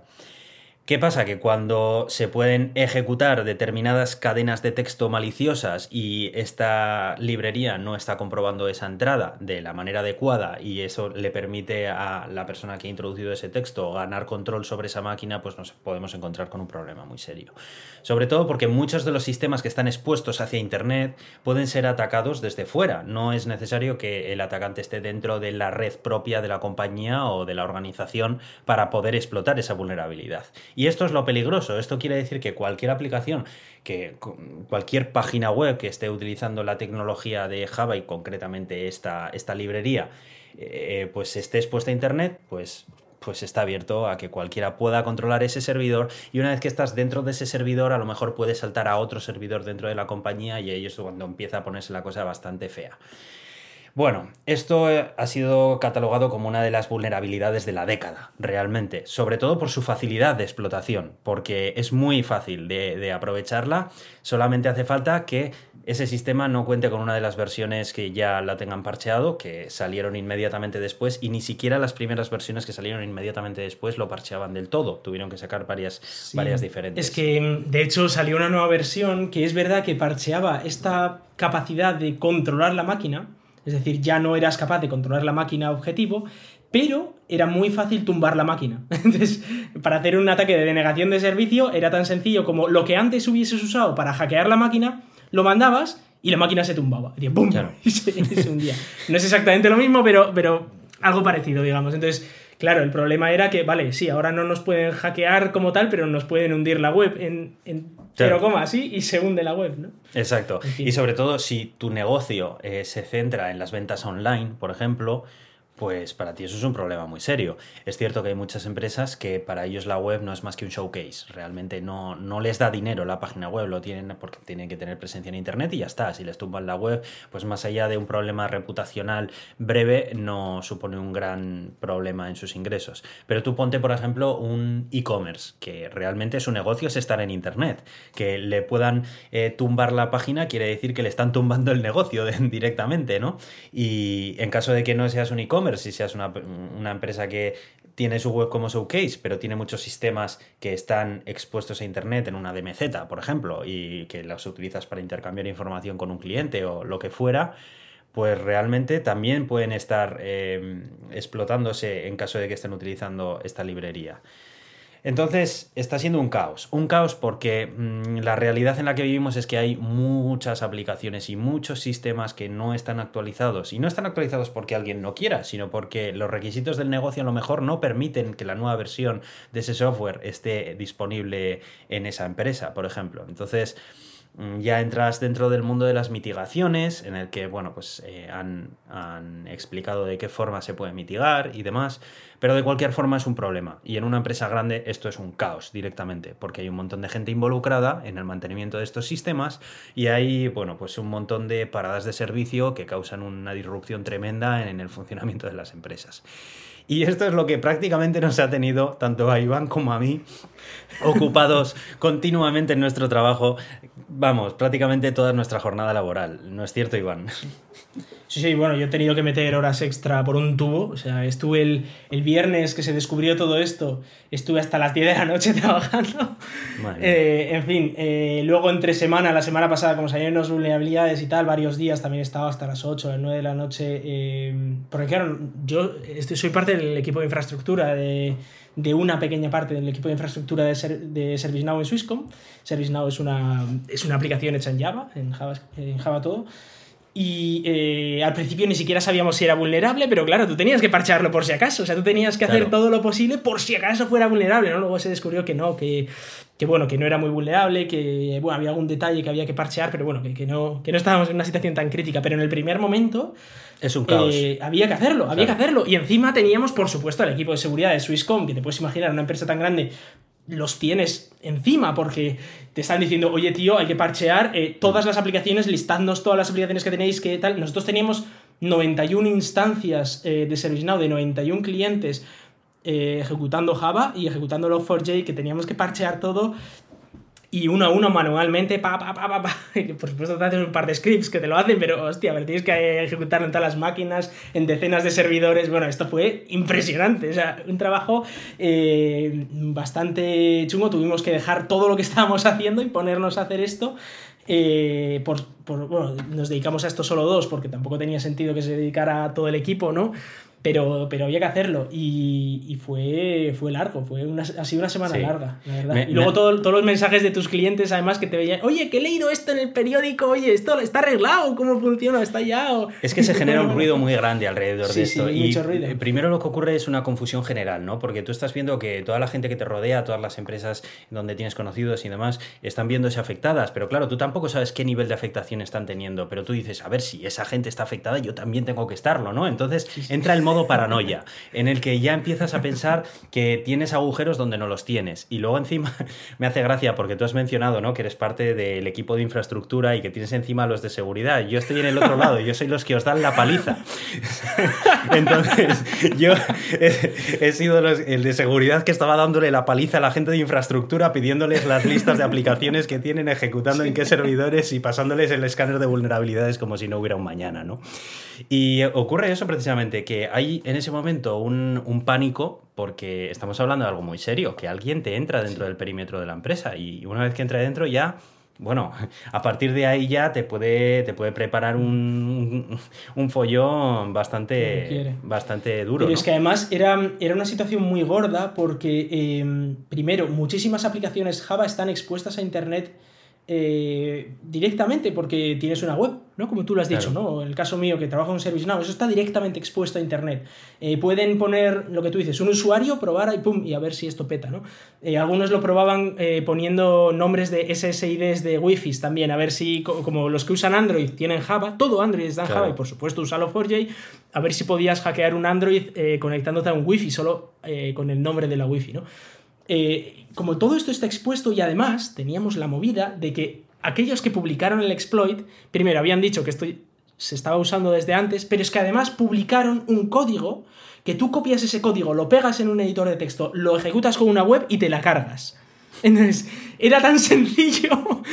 ¿Qué pasa? Que cuando se pueden ejecutar determinadas cadenas de texto maliciosas y esta librería no está comprobando esa entrada de la manera adecuada y eso le permite a la persona que ha introducido ese texto ganar control sobre esa máquina, pues nos podemos encontrar con un problema muy serio. Sobre todo porque muchos de los sistemas que están expuestos hacia Internet pueden ser atacados desde fuera. No es necesario que el atacante esté dentro de la red propia de la compañía o de la organización para poder explotar esa vulnerabilidad. Y esto es lo peligroso. Esto quiere decir que cualquier aplicación, que cualquier página web que esté utilizando la tecnología de Java y concretamente esta, esta librería, eh, pues esté expuesta a Internet, pues pues está abierto a que cualquiera pueda controlar ese servidor y una vez que estás dentro de ese servidor a lo mejor puedes saltar a otro servidor dentro de la compañía y ahí es cuando empieza a ponerse la cosa bastante fea. Bueno, esto eh, ha sido catalogado como una de las vulnerabilidades de la década, realmente, sobre todo por su facilidad de explotación, porque es muy fácil de, aprovecharla, solamente hace falta que ese sistema no cuente con una de las versiones que ya la tengan parcheado, que salieron inmediatamente después, y ni siquiera las primeras versiones que salieron inmediatamente después lo parcheaban del todo, tuvieron que sacar varias, varias diferentes. Es que, de hecho, salió una nueva versión que es verdad que parcheaba esta capacidad de controlar la máquina, es decir, ya no eras capaz de controlar la máquina objetivo, pero era muy fácil tumbar la máquina. Entonces, para hacer un ataque de denegación de servicio era tan sencillo como lo que antes hubieses usado para hackear la máquina, lo mandabas y la máquina se tumbaba. Y, ¡bum! y, se, hundía. No es exactamente lo mismo, pero, pero algo parecido, digamos. Entonces, claro, el problema era que, vale, sí, ahora no nos pueden hackear como tal, pero nos pueden hundir la web en, en coma así y se hunde la web, ¿no? Exacto. Y sobre todo, si tu negocio eh, se centra en las ventas online, por ejemplo, pues para ti eso es un problema muy serio. Es cierto que hay muchas empresas que para ellos la web no es más que un showcase. Realmente no, no les da dinero la página web, lo tienen porque tienen que tener presencia en internet y ya está. Si les tumban la web, pues más allá de un problema reputacional breve, no supone un gran problema en sus ingresos. Pero tú ponte, por ejemplo, un e-commerce, que realmente su negocio es estar en internet. Que le puedan eh, tumbar la página quiere decir que le están tumbando el negocio directamente, ¿no? Y en caso de que no seas un e-commerce, si seas una, empresa que tiene su web como showcase, pero tiene muchos sistemas que están expuestos a Internet en una DMZ, por ejemplo, y que los utilizas para intercambiar información con un cliente o lo que fuera, pues realmente también pueden estar eh, explotándose en caso de que estén utilizando esta librería. Entonces está siendo un caos. Un caos porque mm, la realidad en la que vivimos es que hay muchas aplicaciones y muchos sistemas que no están actualizados. Y no están actualizados porque alguien no quiera, sino porque los requisitos del negocio a lo mejor no permiten que la nueva versión de ese software esté disponible en esa empresa, por ejemplo. Entonces ya entras dentro del mundo de las mitigaciones, en el que, bueno, pues eh, han, explicado de qué forma se puede mitigar y demás, pero de cualquier forma es un problema. Y en una empresa grande esto es un caos directamente, porque hay un montón de gente involucrada en el mantenimiento de estos sistemas y hay, bueno, pues un montón de paradas de servicio que causan una disrupción tremenda en el funcionamiento de las empresas. Y esto es lo que prácticamente nos ha tenido, tanto a Iván como a mí, ocupados continuamente en nuestro trabajo, vamos, prácticamente toda nuestra jornada laboral. ¿No es cierto, Iván? Sí, sí, bueno, yo he tenido que meter horas extra por un tubo. O sea, estuve el, viernes que se descubrió todo esto, estuve hasta las 10 de la noche trabajando. Eh, en fin, eh, luego entre semana, la semana pasada, como salieron las vulnerabilidades y tal, varios días también he estado hasta las 8, las 9 de la noche. Eh, porque claro, yo soy parte del equipo de infraestructura de, una pequeña parte del equipo de infraestructura de, de ServiceNow en Swisscom. ServiceNow es una, es una aplicación hecha en Java, en Java, en Java todo. Y eh, al principio ni siquiera sabíamos si era vulnerable, pero claro, tú tenías que parcharlo por si acaso. O sea, tú tenías que hacer todo lo posible por si acaso fuera vulnerable, ¿no? Luego se descubrió que no, que, que bueno, que no era muy vulnerable, que bueno, había algún detalle que había que parchear, pero bueno, que, que, no, que no estábamos en una situación tan crítica. Pero en el primer momento. Es un caos. Eh, había que hacerlo, había que hacerlo. Y encima teníamos, por supuesto, el equipo de seguridad de Swisscom, que te puedes imaginar, una empresa tan grande los tienes encima porque te están diciendo, oye tío, hay que parchear eh, todas las aplicaciones, listadnos todas las aplicaciones que tenéis, que tal. Nosotros teníamos 91 instancias eh, de ServiceNow de 91 clientes eh, ejecutando Java y ejecutando Log4j que teníamos que parchear todo y uno a uno manualmente, pa, pa, pa, pa, pa. Por supuesto, te haces un par de scripts que te lo hacen, pero hostia, a ver, tienes que ejecutarlo en todas las máquinas, en decenas de servidores. Bueno, esto fue impresionante. O sea, un trabajo eh, bastante chungo. Tuvimos que dejar todo lo que estábamos haciendo y ponernos a hacer esto. Eh, por, por, bueno, nos dedicamos a esto solo dos, porque tampoco tenía sentido que se dedicara todo el equipo, ¿no? Pero, pero había que hacerlo y, y fue, fue largo, fue una, ha sido una semana larga, la verdad. y luego todos los mensajes de tus clientes, además, que te veían, oye, que he leído esto en el periódico, oye, esto está arreglado, ¿cómo funciona? ¿Está ya? Es que se genera un ruido muy grande alrededor de esto. y mucho ruido. primero lo que ocurre es una confusión general, ¿no? Porque tú estás viendo que toda la gente que te rodea, todas las empresas donde tienes conocidos y demás, están viéndose afectadas, pero claro, tú tampoco sabes qué nivel de afectación están teniendo, pero tú dices, a ver, si esa gente está afectada, yo también tengo que estarlo, ¿no? Entonces entra el modo paranoia, en el que ya empiezas a pensar que tienes agujeros donde no los tienes. Y luego encima me hace gracia porque tú has mencionado, ¿no? Que eres parte del equipo de infraestructura y que tienes encima los de seguridad. Yo estoy en el otro lado, yo soy los que os dan la paliza. Entonces, yo he, sido el de seguridad que estaba dándole la paliza a la gente de infraestructura pidiéndoles las listas de aplicaciones que tienen, ejecutando en qué servidores y pasándoles el escáner de vulnerabilidades como si no hubiera un mañana, ¿no? Y ocurre eso precisamente, que hay en ese momento un, pánico porque estamos hablando de algo muy serio, que alguien te entra dentro del perímetro de la empresa y una vez que entra dentro ya bueno, a partir de ahí ya te puede, te puede preparar un, un follón bastante, bastante duro. Pero es que además era, era una situación muy gorda porque, em, primero, muchísimas aplicaciones Java están expuestas a Internet eh, directamente porque tienes una web, ¿no? Como tú lo has dicho, ¿no? El caso mío que trabajo en ServiceNow, eso está directamente expuesto a Internet. Eh, pueden poner lo que tú dices, un usuario, probar y pum, y a ver si esto peta, ¿no? Eh, algunos lo probaban poniendo nombres de SSIDs de Wi-Fi también, a ver si, como los que usan Android tienen Java, todo Android está en Java y por supuesto usalo 4J, a ver si podías hackear un Android conectándote a un Wi-Fi solo con el nombre de la Wi-Fi, ¿no? Eh, como todo esto está expuesto y además teníamos la movida de que aquellos que publicaron el exploit, primero habían dicho que esto se estaba usando desde antes, pero es que además publicaron un código que tú copias ese código, lo pegas en un editor de texto, lo ejecutas con una web y te la cargas. Entonces, era tan sencillo,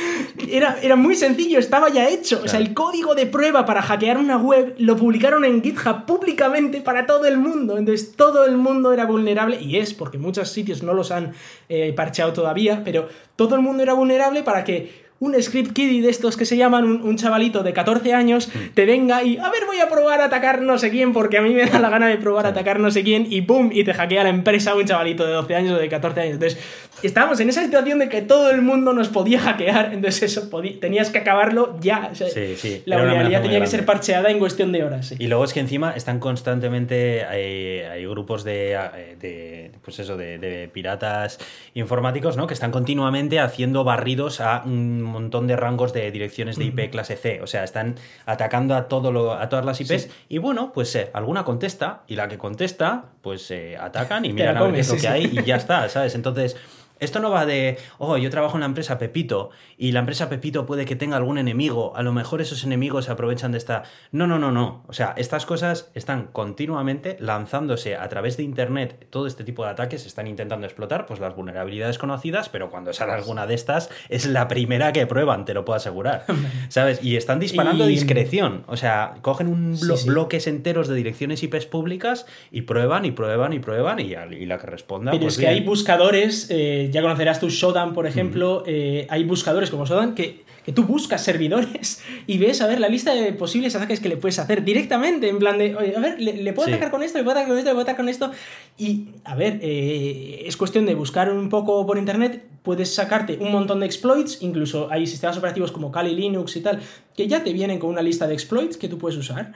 era, era muy sencillo, estaba ya hecho. O sea, el código de prueba para hackear una web lo publicaron en GitHub públicamente para todo el mundo. Entonces, todo el mundo era vulnerable, y es porque muchos sitios no los han eh, parcheado todavía, pero todo el mundo era vulnerable para que un script kiddie de estos que se llaman un, chavalito de 14 años mm. te venga y a ver voy a probar a atacar no sé quién porque a mí me da la gana de probar a atacar no sé quién y ¡pum! y te hackea la empresa un chavalito de 12 años o de 14 años. Entonces estábamos en esa situación de que todo el mundo nos podía hackear, entonces eso tenías que acabarlo ya. sí, sí. La vulnerabilidad tenía que ser parcheada en cuestión de horas. Y luego es que encima están constantemente, hay, grupos de, pues eso, de, de, piratas informáticos, ¿no? Que están continuamente haciendo barridos a un montón de rangos de direcciones de IP clase C. O sea, están atacando a, todo lo, a todas las IPs. Y bueno, pues eh, alguna contesta. Y la que contesta, pues eh, atacan y miran a ver qué es lo que hay y ya está, ¿sabes? Entonces. Esto no va de, oh, yo trabajo en la empresa Pepito y la empresa Pepito puede que tenga algún enemigo, a lo mejor esos enemigos se aprovechan de esta... No, no, no, no. O sea, estas cosas están continuamente lanzándose a través de Internet, todo este tipo de ataques están intentando explotar pues las vulnerabilidades conocidas, pero cuando sale alguna de estas es la primera que prueban, te lo puedo asegurar. ¿Sabes? Y están disparando discreción. O sea, cogen un bloques enteros de direcciones IPs públicas y prueban y prueban y prueban y, la que responda... Pero pues es que hay buscadores... Eh, ya conocerás tu Shodan, por ejemplo, eh, hay buscadores como Shodan que, que, tú buscas servidores y ves, a ver, la lista de posibles ataques que le puedes hacer directamente, en plan de, oye, a ver, le, puedo atacar con esto, le puedo atacar con esto, le puedo atacar con esto. Y, a ver, eh, es cuestión de buscar un poco por internet, puedes sacarte un montón de exploits, incluso hay sistemas operativos como Kali Linux y tal, que ya te vienen con una lista de exploits que tú puedes usar.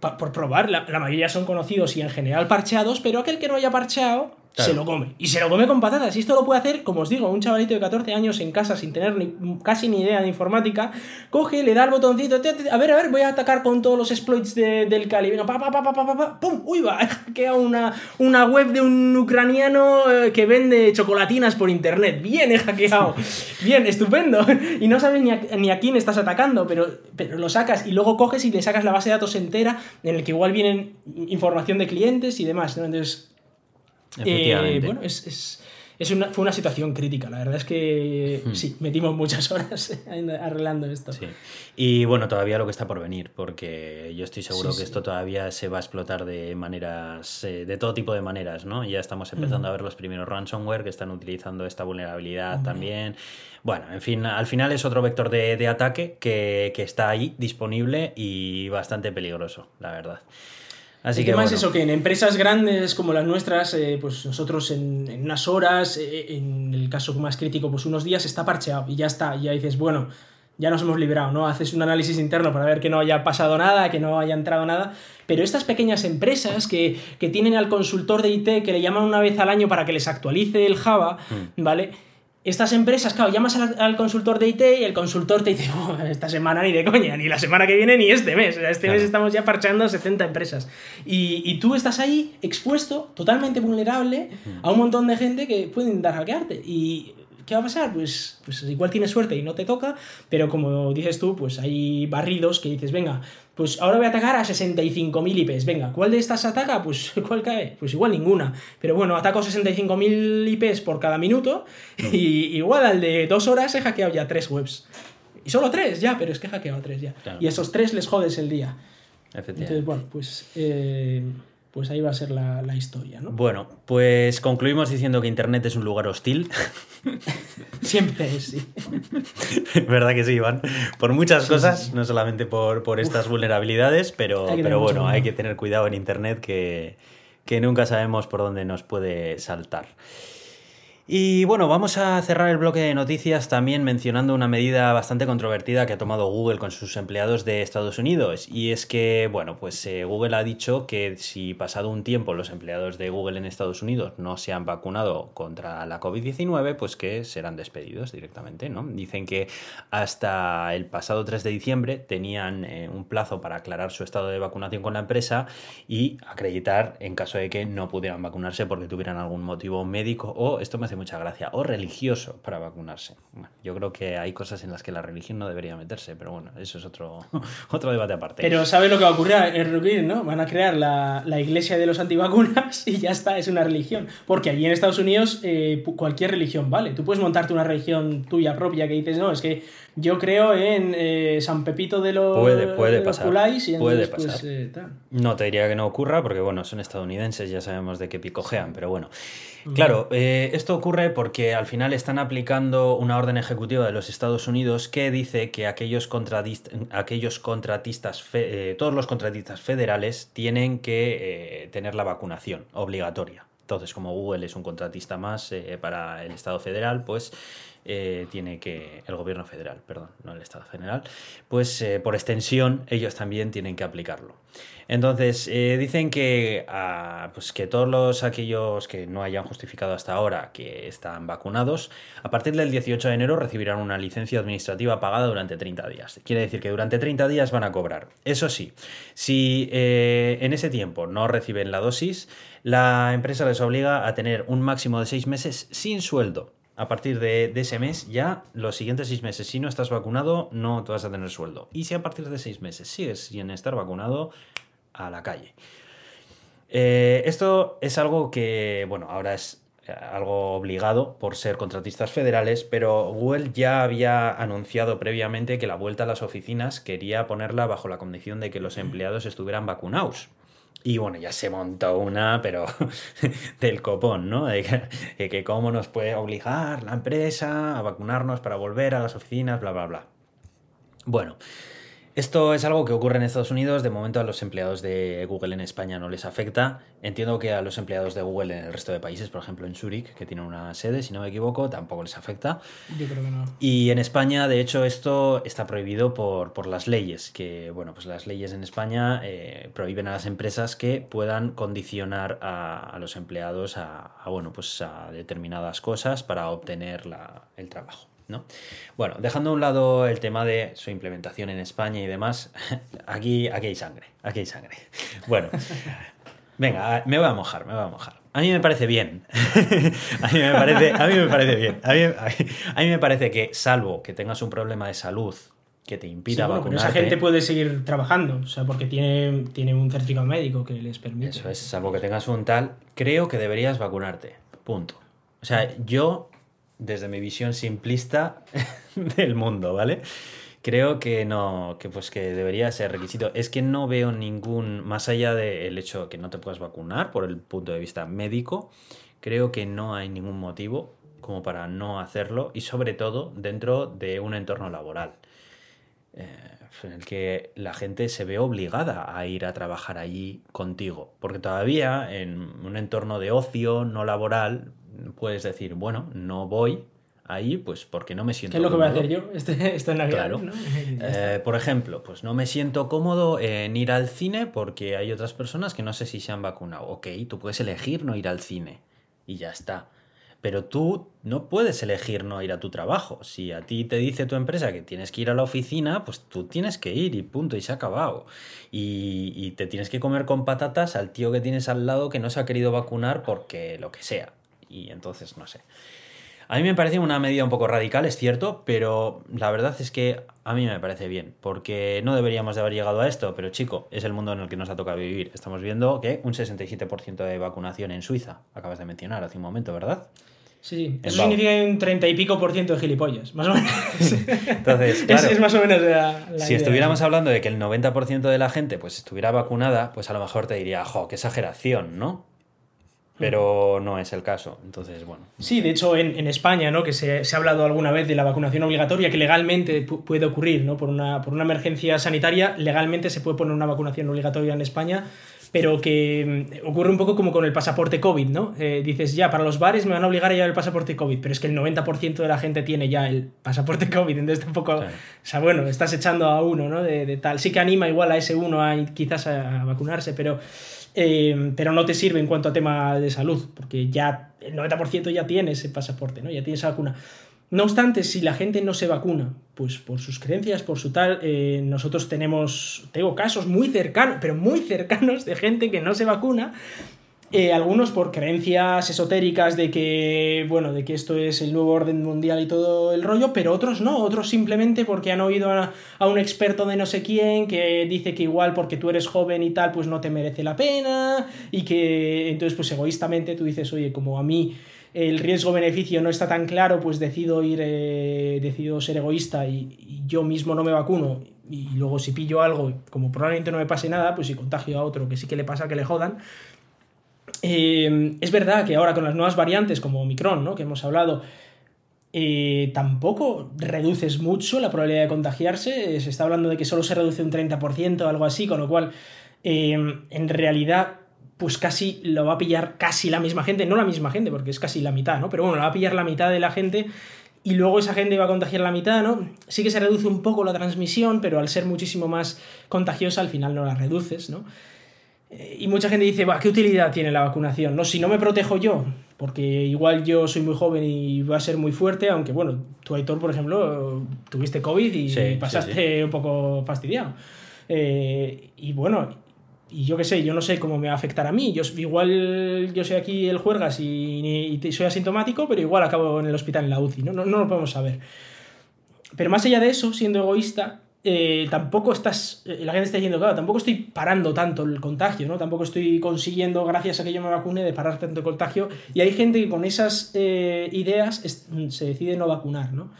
por probar, la, la, mayoría son conocidos y en general parcheados, pero aquel que no haya parcheado se lo come. Y se lo come con patatas. Y esto lo puede hacer, como os digo, un chavalito de 14 años en casa sin tener casi ni idea de informática. Coge, le da el botoncito. A ver, a ver, voy a atacar con todos los exploits del Cali. Venga, pa, pa, pa, pa, pa, pa, pum, uy, va. Hackeado una, una web de un ucraniano eh, que vende chocolatinas por internet. Bien, he hackeado. Bien, estupendo. Y no sabes ni a, ni a quién estás atacando, pero, pero lo sacas y luego coges y le sacas la base de datos entera en el que igual vienen información de clientes y demás. Entonces eh, bueno, es, una, fue una situación crítica. La verdad es que hmm. sí, metimos muchas horas arreglando esto. Y bueno, todavía lo que está por venir, porque yo estoy seguro que esto todavía se va a explotar de maneras, eh, de todo tipo de maneras, ¿no? Ya estamos empezando a ver los primeros ransomware que están utilizando esta vulnerabilidad también. Bueno, en fin, al final es otro vector de, ataque que, que está ahí disponible y bastante peligroso, la verdad. Así que más eso, que en empresas grandes como las nuestras, eh, pues nosotros en, unas horas, eh, en el caso más crítico, pues unos días está parcheado y ya está. Y ya dices, bueno, ya nos hemos librado, ¿no? Haces un análisis interno para ver que no haya pasado nada, que no haya entrado nada. Pero estas pequeñas empresas que, que tienen al consultor de IT que le llaman una vez al año para que les actualice el Java, mm. ¿vale? Estas empresas, claro, llamas al, consultor de IT y el consultor te dice, oh, esta semana ni de coña, ni la semana que viene, ni este mes. este mes estamos ya parchando 70 empresas. Y, y, tú estás ahí expuesto, totalmente vulnerable, a un montón de gente que pueden dar hackearte. Y ¿qué va a pasar? Pues, pues igual tienes suerte y no te toca, pero como dices tú, pues hay barridos que dices, venga, pues ahora voy a atacar a 65.000 IPs, venga, ¿cuál de estas ataca? Pues ¿cuál cae? Pues igual ninguna, pero bueno, ataco 65.000 IPs por cada minuto y igual al de dos horas he hackeado ya tres webs. Y solo tres, ya, pero es que he hackeado tres ya. Y esos tres les jodes el día. Entonces, bueno, pues... Eh, pues ahí va a ser la, historia, ¿no? Bueno, pues concluimos diciendo que Internet es un lugar hostil. Siempre es, sí. ¿Verdad que sí, Iván? Por muchas cosas, no solamente por, por estas vulnerabilidades, pero, pero bueno, hay que tener cuidado en Internet que, que nunca sabemos por dónde nos puede saltar. Y bueno, vamos a cerrar el bloque de noticias también mencionando una medida bastante controvertida que ha tomado Google con sus empleados de Estados Unidos. Y es que, bueno, pues eh, Google ha dicho que si pasado un tiempo los empleados de Google en Estados Unidos no se han vacunado contra la COVID-19, pues que serán despedidos directamente, ¿no? Dicen que hasta el pasado 3 de diciembre tenían eh, un plazo para aclarar su estado de vacunación con la empresa y acreditar en caso de que no pudieran vacunarse porque tuvieran algún motivo médico o, esto me hace mucha gracia, o religioso para vacunarse. yo creo que hay cosas en las que la religión no debería meterse, pero bueno, eso es otro, otro debate aparte. Pero ¿sabes lo que va a ocurrir? ¿no? Van a crear la, iglesia de los antivacunas y ya está, es una religión. Porque allí en Estados Unidos eh, cualquier religión vale. Tú puedes montarte una religión tuya propia que dices, no, es que yo creo en eh, San Pepito de los, puede, puede pasar, y puede pues, pasar. Eh, no te diría que no ocurra porque, bueno, son estadounidenses, ya sabemos de qué picojean, pero bueno. Claro, eh, esto ocurre porque al final están aplicando una orden ejecutiva de los Estados Unidos que dice que aquellos, aquellos contratistas, todos los contratistas federales tienen que tener la vacunación obligatoria. Entonces, como Google es un contratista más para el Estado federal, pues eh, tiene que, el gobierno federal, perdón, no el Estado federal, pues eh, por extensión ellos también tienen que aplicarlo. Entonces, eh, dicen que, ah, pues que todos los, aquellos que no hayan justificado hasta ahora que están vacunados, a partir del 18 de enero recibirán una licencia administrativa pagada durante 30 días. Quiere decir que durante 30 días van a cobrar. Eso sí, si en ese tiempo no reciben la dosis, la empresa les obliga a tener un máximo de 6 meses sin sueldo a partir de, ese mes, ya los siguientes seis meses, si no estás vacunado, no te vas a tener sueldo. Y si a partir de seis meses sigues sin estar vacunado, a la calle. Eh, esto es algo que, bueno, ahora es eh, algo obligado por ser contratistas federales, pero Google ya había anunciado previamente que la vuelta a las oficinas quería ponerla bajo la condición de que los empleados estuvieran vacunados. Y bueno, ya se montó una, pero del copón, ¿no? De que, cómo nos puede obligar la empresa a vacunarnos para volver a las oficinas, bla, bla, bla. Bueno, esto es algo que ocurre en Estados Unidos. De momento a los empleados de Google en España no les afecta. Entiendo que a los empleados de Google en el resto de países, por ejemplo en Zurich, que tienen una sede, si no me equivoco, tampoco les afecta. Yo creo que no. Y en España, de hecho, esto está prohibido por, por las leyes. Que, bueno, pues las leyes en España eh, prohíben a las empresas que puedan condicionar a, los empleados a, bueno, pues a determinadas cosas para obtener el trabajo. ¿No? Bueno, dejando a un lado el tema de su implementación en España y demás, aquí, aquí hay sangre, aquí hay sangre. Bueno, venga, me voy a mojar, me voy a mojar. A mí me parece bien. a, mí me parece, a mí me parece bien. A mí, me parece que, salvo que tengas un problema de salud que te impida sí, esa gente puede seguir trabajando, o sea, porque tiene, tiene un certificado médico que les permite. Eso es, salvo que tengas un tal, creo que deberías vacunarte. Punto. O sea, yo desde mi visión simplista del mundo, ¿vale? Creo que no, que pues que debería ser requisito. Es que no veo ningún, más allá del hecho de que no te puedas vacunar por el punto de vista médico, creo que no hay ningún motivo como para no hacerlo y sobre todo dentro de un entorno laboral. Eh, en el que la gente se ve obligada a ir a trabajar allí contigo. Porque todavía en un entorno de ocio no laboral, puedes decir, bueno, no voy ahí, pues porque no me siento ¿Qué es lo que voy a hacer yo este, esta Navidad? Claro. Eh, por ejemplo, pues no me siento cómodo en ir al cine porque hay otras personas que no sé si se han vacunado. Ok, tú puedes elegir no ir al cine y ya está. Pero tú no puedes elegir no ir a tu trabajo. Si a ti te dice tu empresa que tienes que ir a la oficina, pues tú tienes que ir y punto, y se ha acabado. Y, te tienes que comer con patatas al tío que tienes al lado que no se ha querido vacunar porque lo que sea y entonces no sé. A mí me parece una medida un poco radical, es cierto, pero la verdad es que a mí me parece bien, porque no deberíamos de haber llegado a esto, pero chico, es el mundo en el que nos ha tocado vivir. Estamos viendo que un 67% de vacunación en Suiza, acabas de mencionar hace un momento, ¿verdad? Sí, eso significa un 30 y pico por ciento de gilipollas, más o menos. Entonces, claro, es, más o menos la, Si estuviéramos hablando de que el 90% de la gente pues estuviera vacunada, pues a lo mejor te diría, jo, qué exageración, ¿no? pero no es el caso. Entonces, bueno. Sí, de hecho, en, España, ¿no? que se, ha hablado alguna vez de la vacunación obligatoria, que legalmente puede ocurrir, ¿no? por, una, por una emergencia sanitaria, legalmente se puede poner una vacunación obligatoria en España, pero que mm, ocurre un poco como con el pasaporte COVID, ¿no? Eh, dices, ya, para los bares me van a obligar a llevar el pasaporte COVID, pero es que el 90% de la gente tiene ya el pasaporte COVID, entonces tampoco, o sea, bueno, estás echando a uno, ¿no? De, tal, sí que anima igual a ese uno a quizás a, vacunarse, pero, eh, pero no te sirve en cuanto a tema de salud, porque ya el 90% ya tiene ese pasaporte, ¿no? Ya tiene esa vacuna. No obstante, si la gente no se vacuna, pues por sus creencias, por su tal, eh, nosotros tenemos, tengo casos muy cercanos, pero muy cercanos de gente que no se vacuna, eh, algunos por creencias esotéricas de que, bueno, de que esto es el nuevo orden mundial y todo el rollo, pero otros no, otros simplemente porque han oído a, a, un experto de no sé quién que dice que igual porque tú eres joven y tal, pues no te merece la pena, y que entonces pues egoístamente tú dices, oye, como a mí el riesgo-beneficio no está tan claro, pues decido ir, eh, decido ser egoísta y, yo mismo no me vacuno y luego si pillo algo, como probablemente no me pase nada, pues si contagio a otro que sí que le pasa que le jodan. Eh, es verdad que ahora con las nuevas variantes como Omicron, ¿no? que hemos hablado, eh, tampoco reduces mucho la probabilidad de contagiarse. Se está hablando de que solo se reduce un 30% o algo así, con lo cual en realidad pues casi lo va a pillar casi la misma gente, no la misma gente, porque es casi la mitad, ¿no? Pero bueno, lo va a pillar la mitad de la gente y luego esa gente va a contagiar la mitad, ¿no? Sí que se reduce un poco la transmisión, pero al ser muchísimo más contagiosa, al final no la reduces, ¿no? Eh, y mucha gente dice, va, ¿qué utilidad tiene la vacunación? No, si no me protejo yo, porque igual yo soy muy joven y va a ser muy fuerte, aunque bueno, tú, Aitor, por ejemplo, tuviste COVID y pasaste un poco fastidiado. Eh, y bueno, y yo qué sé, yo no sé cómo me va a afectar a mí. Yo, igual yo soy aquí el juergas y, soy asintomático, pero igual acabo en el hospital en la UCI, ¿no? No, no lo podemos saber. Pero más allá de eso, siendo egoísta, eh, tampoco estás, eh, la gente está diciendo, claro, tampoco estoy parando tanto el contagio, ¿no? Tampoco estoy consiguiendo, gracias a que yo me vacune, de parar tanto el contagio. Y hay gente que con esas eh, ideas se decide no vacunar, ¿no?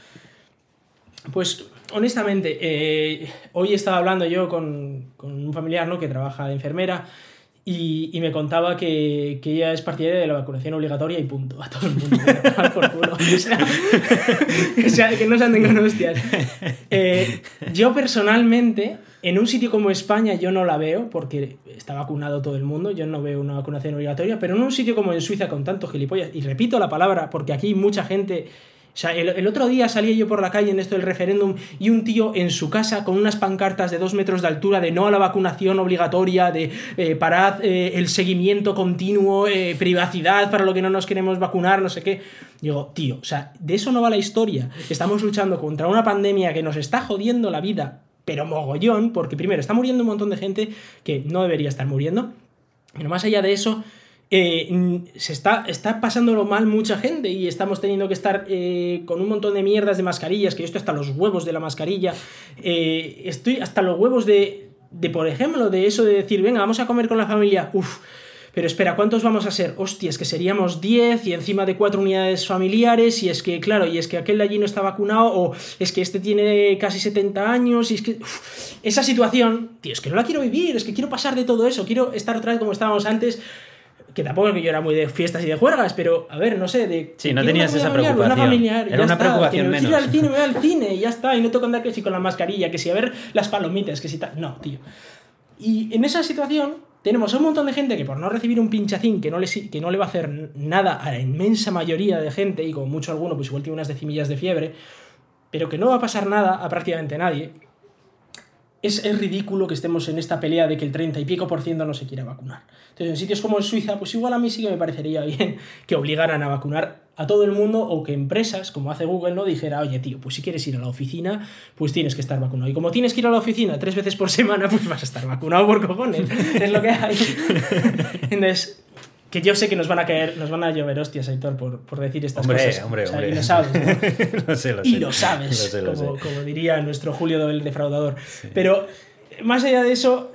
Pues honestamente, eh, hoy estaba hablando yo con, un familiar ¿no? que trabaja de enfermera y, me contaba que, ella es partidaria de la vacunación obligatoria y punto. A todo el mundo. por culo. Que, no se anden hostias. Eh, yo personalmente, en un sitio como España, yo no la veo porque está vacunado todo el mundo. Yo no veo una vacunación obligatoria. Pero en un sitio como en Suiza, con tantos gilipollas, y repito la palabra porque aquí mucha gente sea, el, otro día salía yo por la calle en esto del referéndum y un tío en su casa con unas pancartas de dos metros de altura de no a la vacunación obligatoria, de eh, parad eh, el seguimiento continuo, eh, privacidad para lo que no nos queremos vacunar, no sé qué. Digo, tío, o sea, de eso no va la historia. Estamos luchando contra una pandemia que nos está jodiendo la vida, pero mogollón, porque primero está muriendo un montón de gente que no debería estar muriendo. Pero más allá de eso, eh, se está, está pasándolo mal mucha gente y estamos teniendo que estar eh, con un montón de mierdas de mascarillas, que yo estoy hasta los huevos de la mascarilla, eh, estoy hasta los huevos de, de, por ejemplo, de eso de decir, venga, vamos a comer con la familia, uff, pero espera, ¿cuántos vamos a ser? Hostias, que seríamos 10 y encima de 4 unidades familiares y es que, claro, y es que aquel de allí no está vacunado o es que este tiene casi 70 años y es que... esa situación, tío, es que no la quiero vivir, es que quiero pasar de todo eso, quiero estar otra vez como estábamos antes que tampoco que yo era muy de fiestas y de juergas, pero a ver, no sé, de... Sí, no tenías esa preocupación. Una familiar, era una preocupación menos. al cine, voy al cine y ya está, y no tengo que andar que si con la mascarilla, que si a ver las palomitas, que si tal... No, tío. Y en esa situación tenemos a un montón de gente que por no recibir un pinchacín que no le, que no le va a hacer nada a la inmensa mayoría de gente, y como mucho alguno pues igual tiene unas decimillas de fiebre, pero que no va a pasar nada a prácticamente nadie, es, ridículo que estemos en esta pelea de que el 30 y pico por ciento no se quiera vacunar. Entonces, en sitios como en Suiza, pues igual a mí sí que me parecería bien que obligaran a vacunar a todo el mundo o que empresas, como hace Google, no dijera, oye, tío, pues si quieres ir a la oficina, pues tienes que estar vacunado. Y como tienes que ir a la oficina tres veces por semana, pues vas a estar vacunado por cojones. es lo que hay. Entonces, que yo sé que nos van a caer, nos van a llover hostias, Aitor, por, por decir estas cosas. Hombre, hombre. Y lo sabes, ¿no? lo sé, lo y lo sabes, como, como, diría nuestro Julio del defraudador. Pero más allá de eso,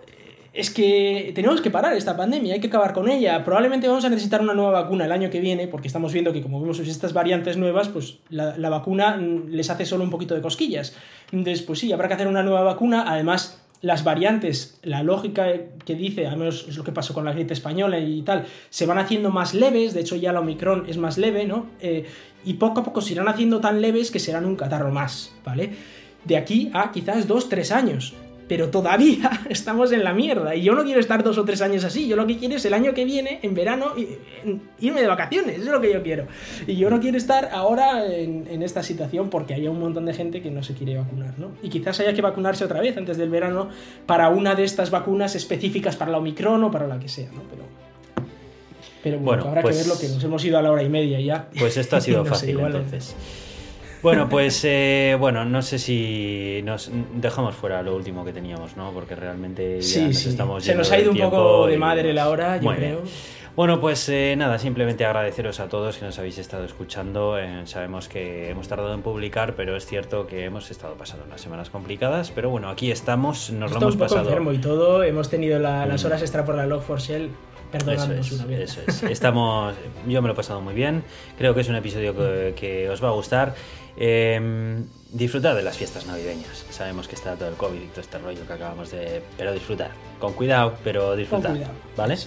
es que tenemos que parar esta pandemia, hay que acabar con ella. Probablemente vamos a necesitar una nueva vacuna el año que viene, porque estamos viendo que como vemos estas variantes nuevas, pues la, la vacuna les hace solo un poquito de cosquillas. Entonces, pues sí, habrá que hacer una nueva vacuna. Además, las variantes, la lógica que dice, al menos es lo que pasó con la gripe española y tal, se van haciendo más leves, de hecho ya la Omicron es más leve, ¿no? Eh, y poco a poco se irán haciendo tan leves que serán un catarro más, ¿vale? De aquí a quizás dos, tres años. Pero todavía estamos en la mierda. Y yo no quiero estar dos o tres años así. Yo lo que quiero es el año que viene, en verano, irme de vacaciones. Eso es lo que yo quiero. Y yo no quiero estar ahora en, esta situación porque hay un montón de gente que no se quiere vacunar, ¿no? Y quizás haya que vacunarse otra vez antes del verano para una de estas vacunas específicas para la Omicron o para la que sea, ¿no? Pero. Pero bueno, habrá que pues ver lo que nos hemos ido a la hora y media ya. Pues esto ha sido fácil entonces. Bueno, pues eh, bueno, no sé si nos dejamos fuera lo último que teníamos, ¿no? Porque realmente ya nos estamos Se nos ha ido un poco de madre la hora, yo creo. Bueno, pues eh, nada, simplemente agradeceros a todos que nos habéis estado escuchando. Eh, sabemos que hemos tardado en publicar, pero es cierto que hemos estado pasando unas semanas complicadas. Pero bueno, aquí estamos, nos lo hemos un poco pasado. enfermo y todo, hemos tenido las mm. horas extra por la Log4Shell Perdonadnos una vez. Eso es. Estamos, yo me lo he pasado muy bien. Creo que es un episodio que os va a gustar. Eh, disfrutar de las fiestas navideñas. Sabemos que está todo el COVID y todo este rollo que acabamos de... Pero disfrutar. Con cuidado, pero disfrutar. ¿Vale?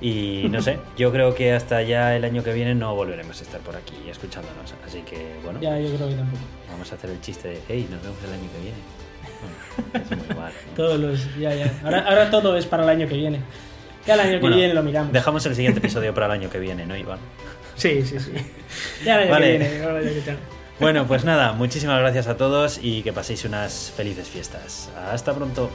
Y no sé, yo creo que hasta ya el año que viene no volveremos a estar por aquí escuchándonos. Así que, bueno. Ya, yo creo que tampoco. Vamos a hacer el chiste de, hey, nos vemos el año que viene. es muy mal. Todos los. Ya, ya. Ahora, ahora, todo es para el año que viene. Ya el año que viene lo miramos. Dejamos el siguiente episodio para el año que viene, ¿no, Iván? Sí, sí, sí. Ya el año que viene. Bueno, pues nada, muchísimas gracias a todos y que paséis unas felices fiestas. Hasta pronto.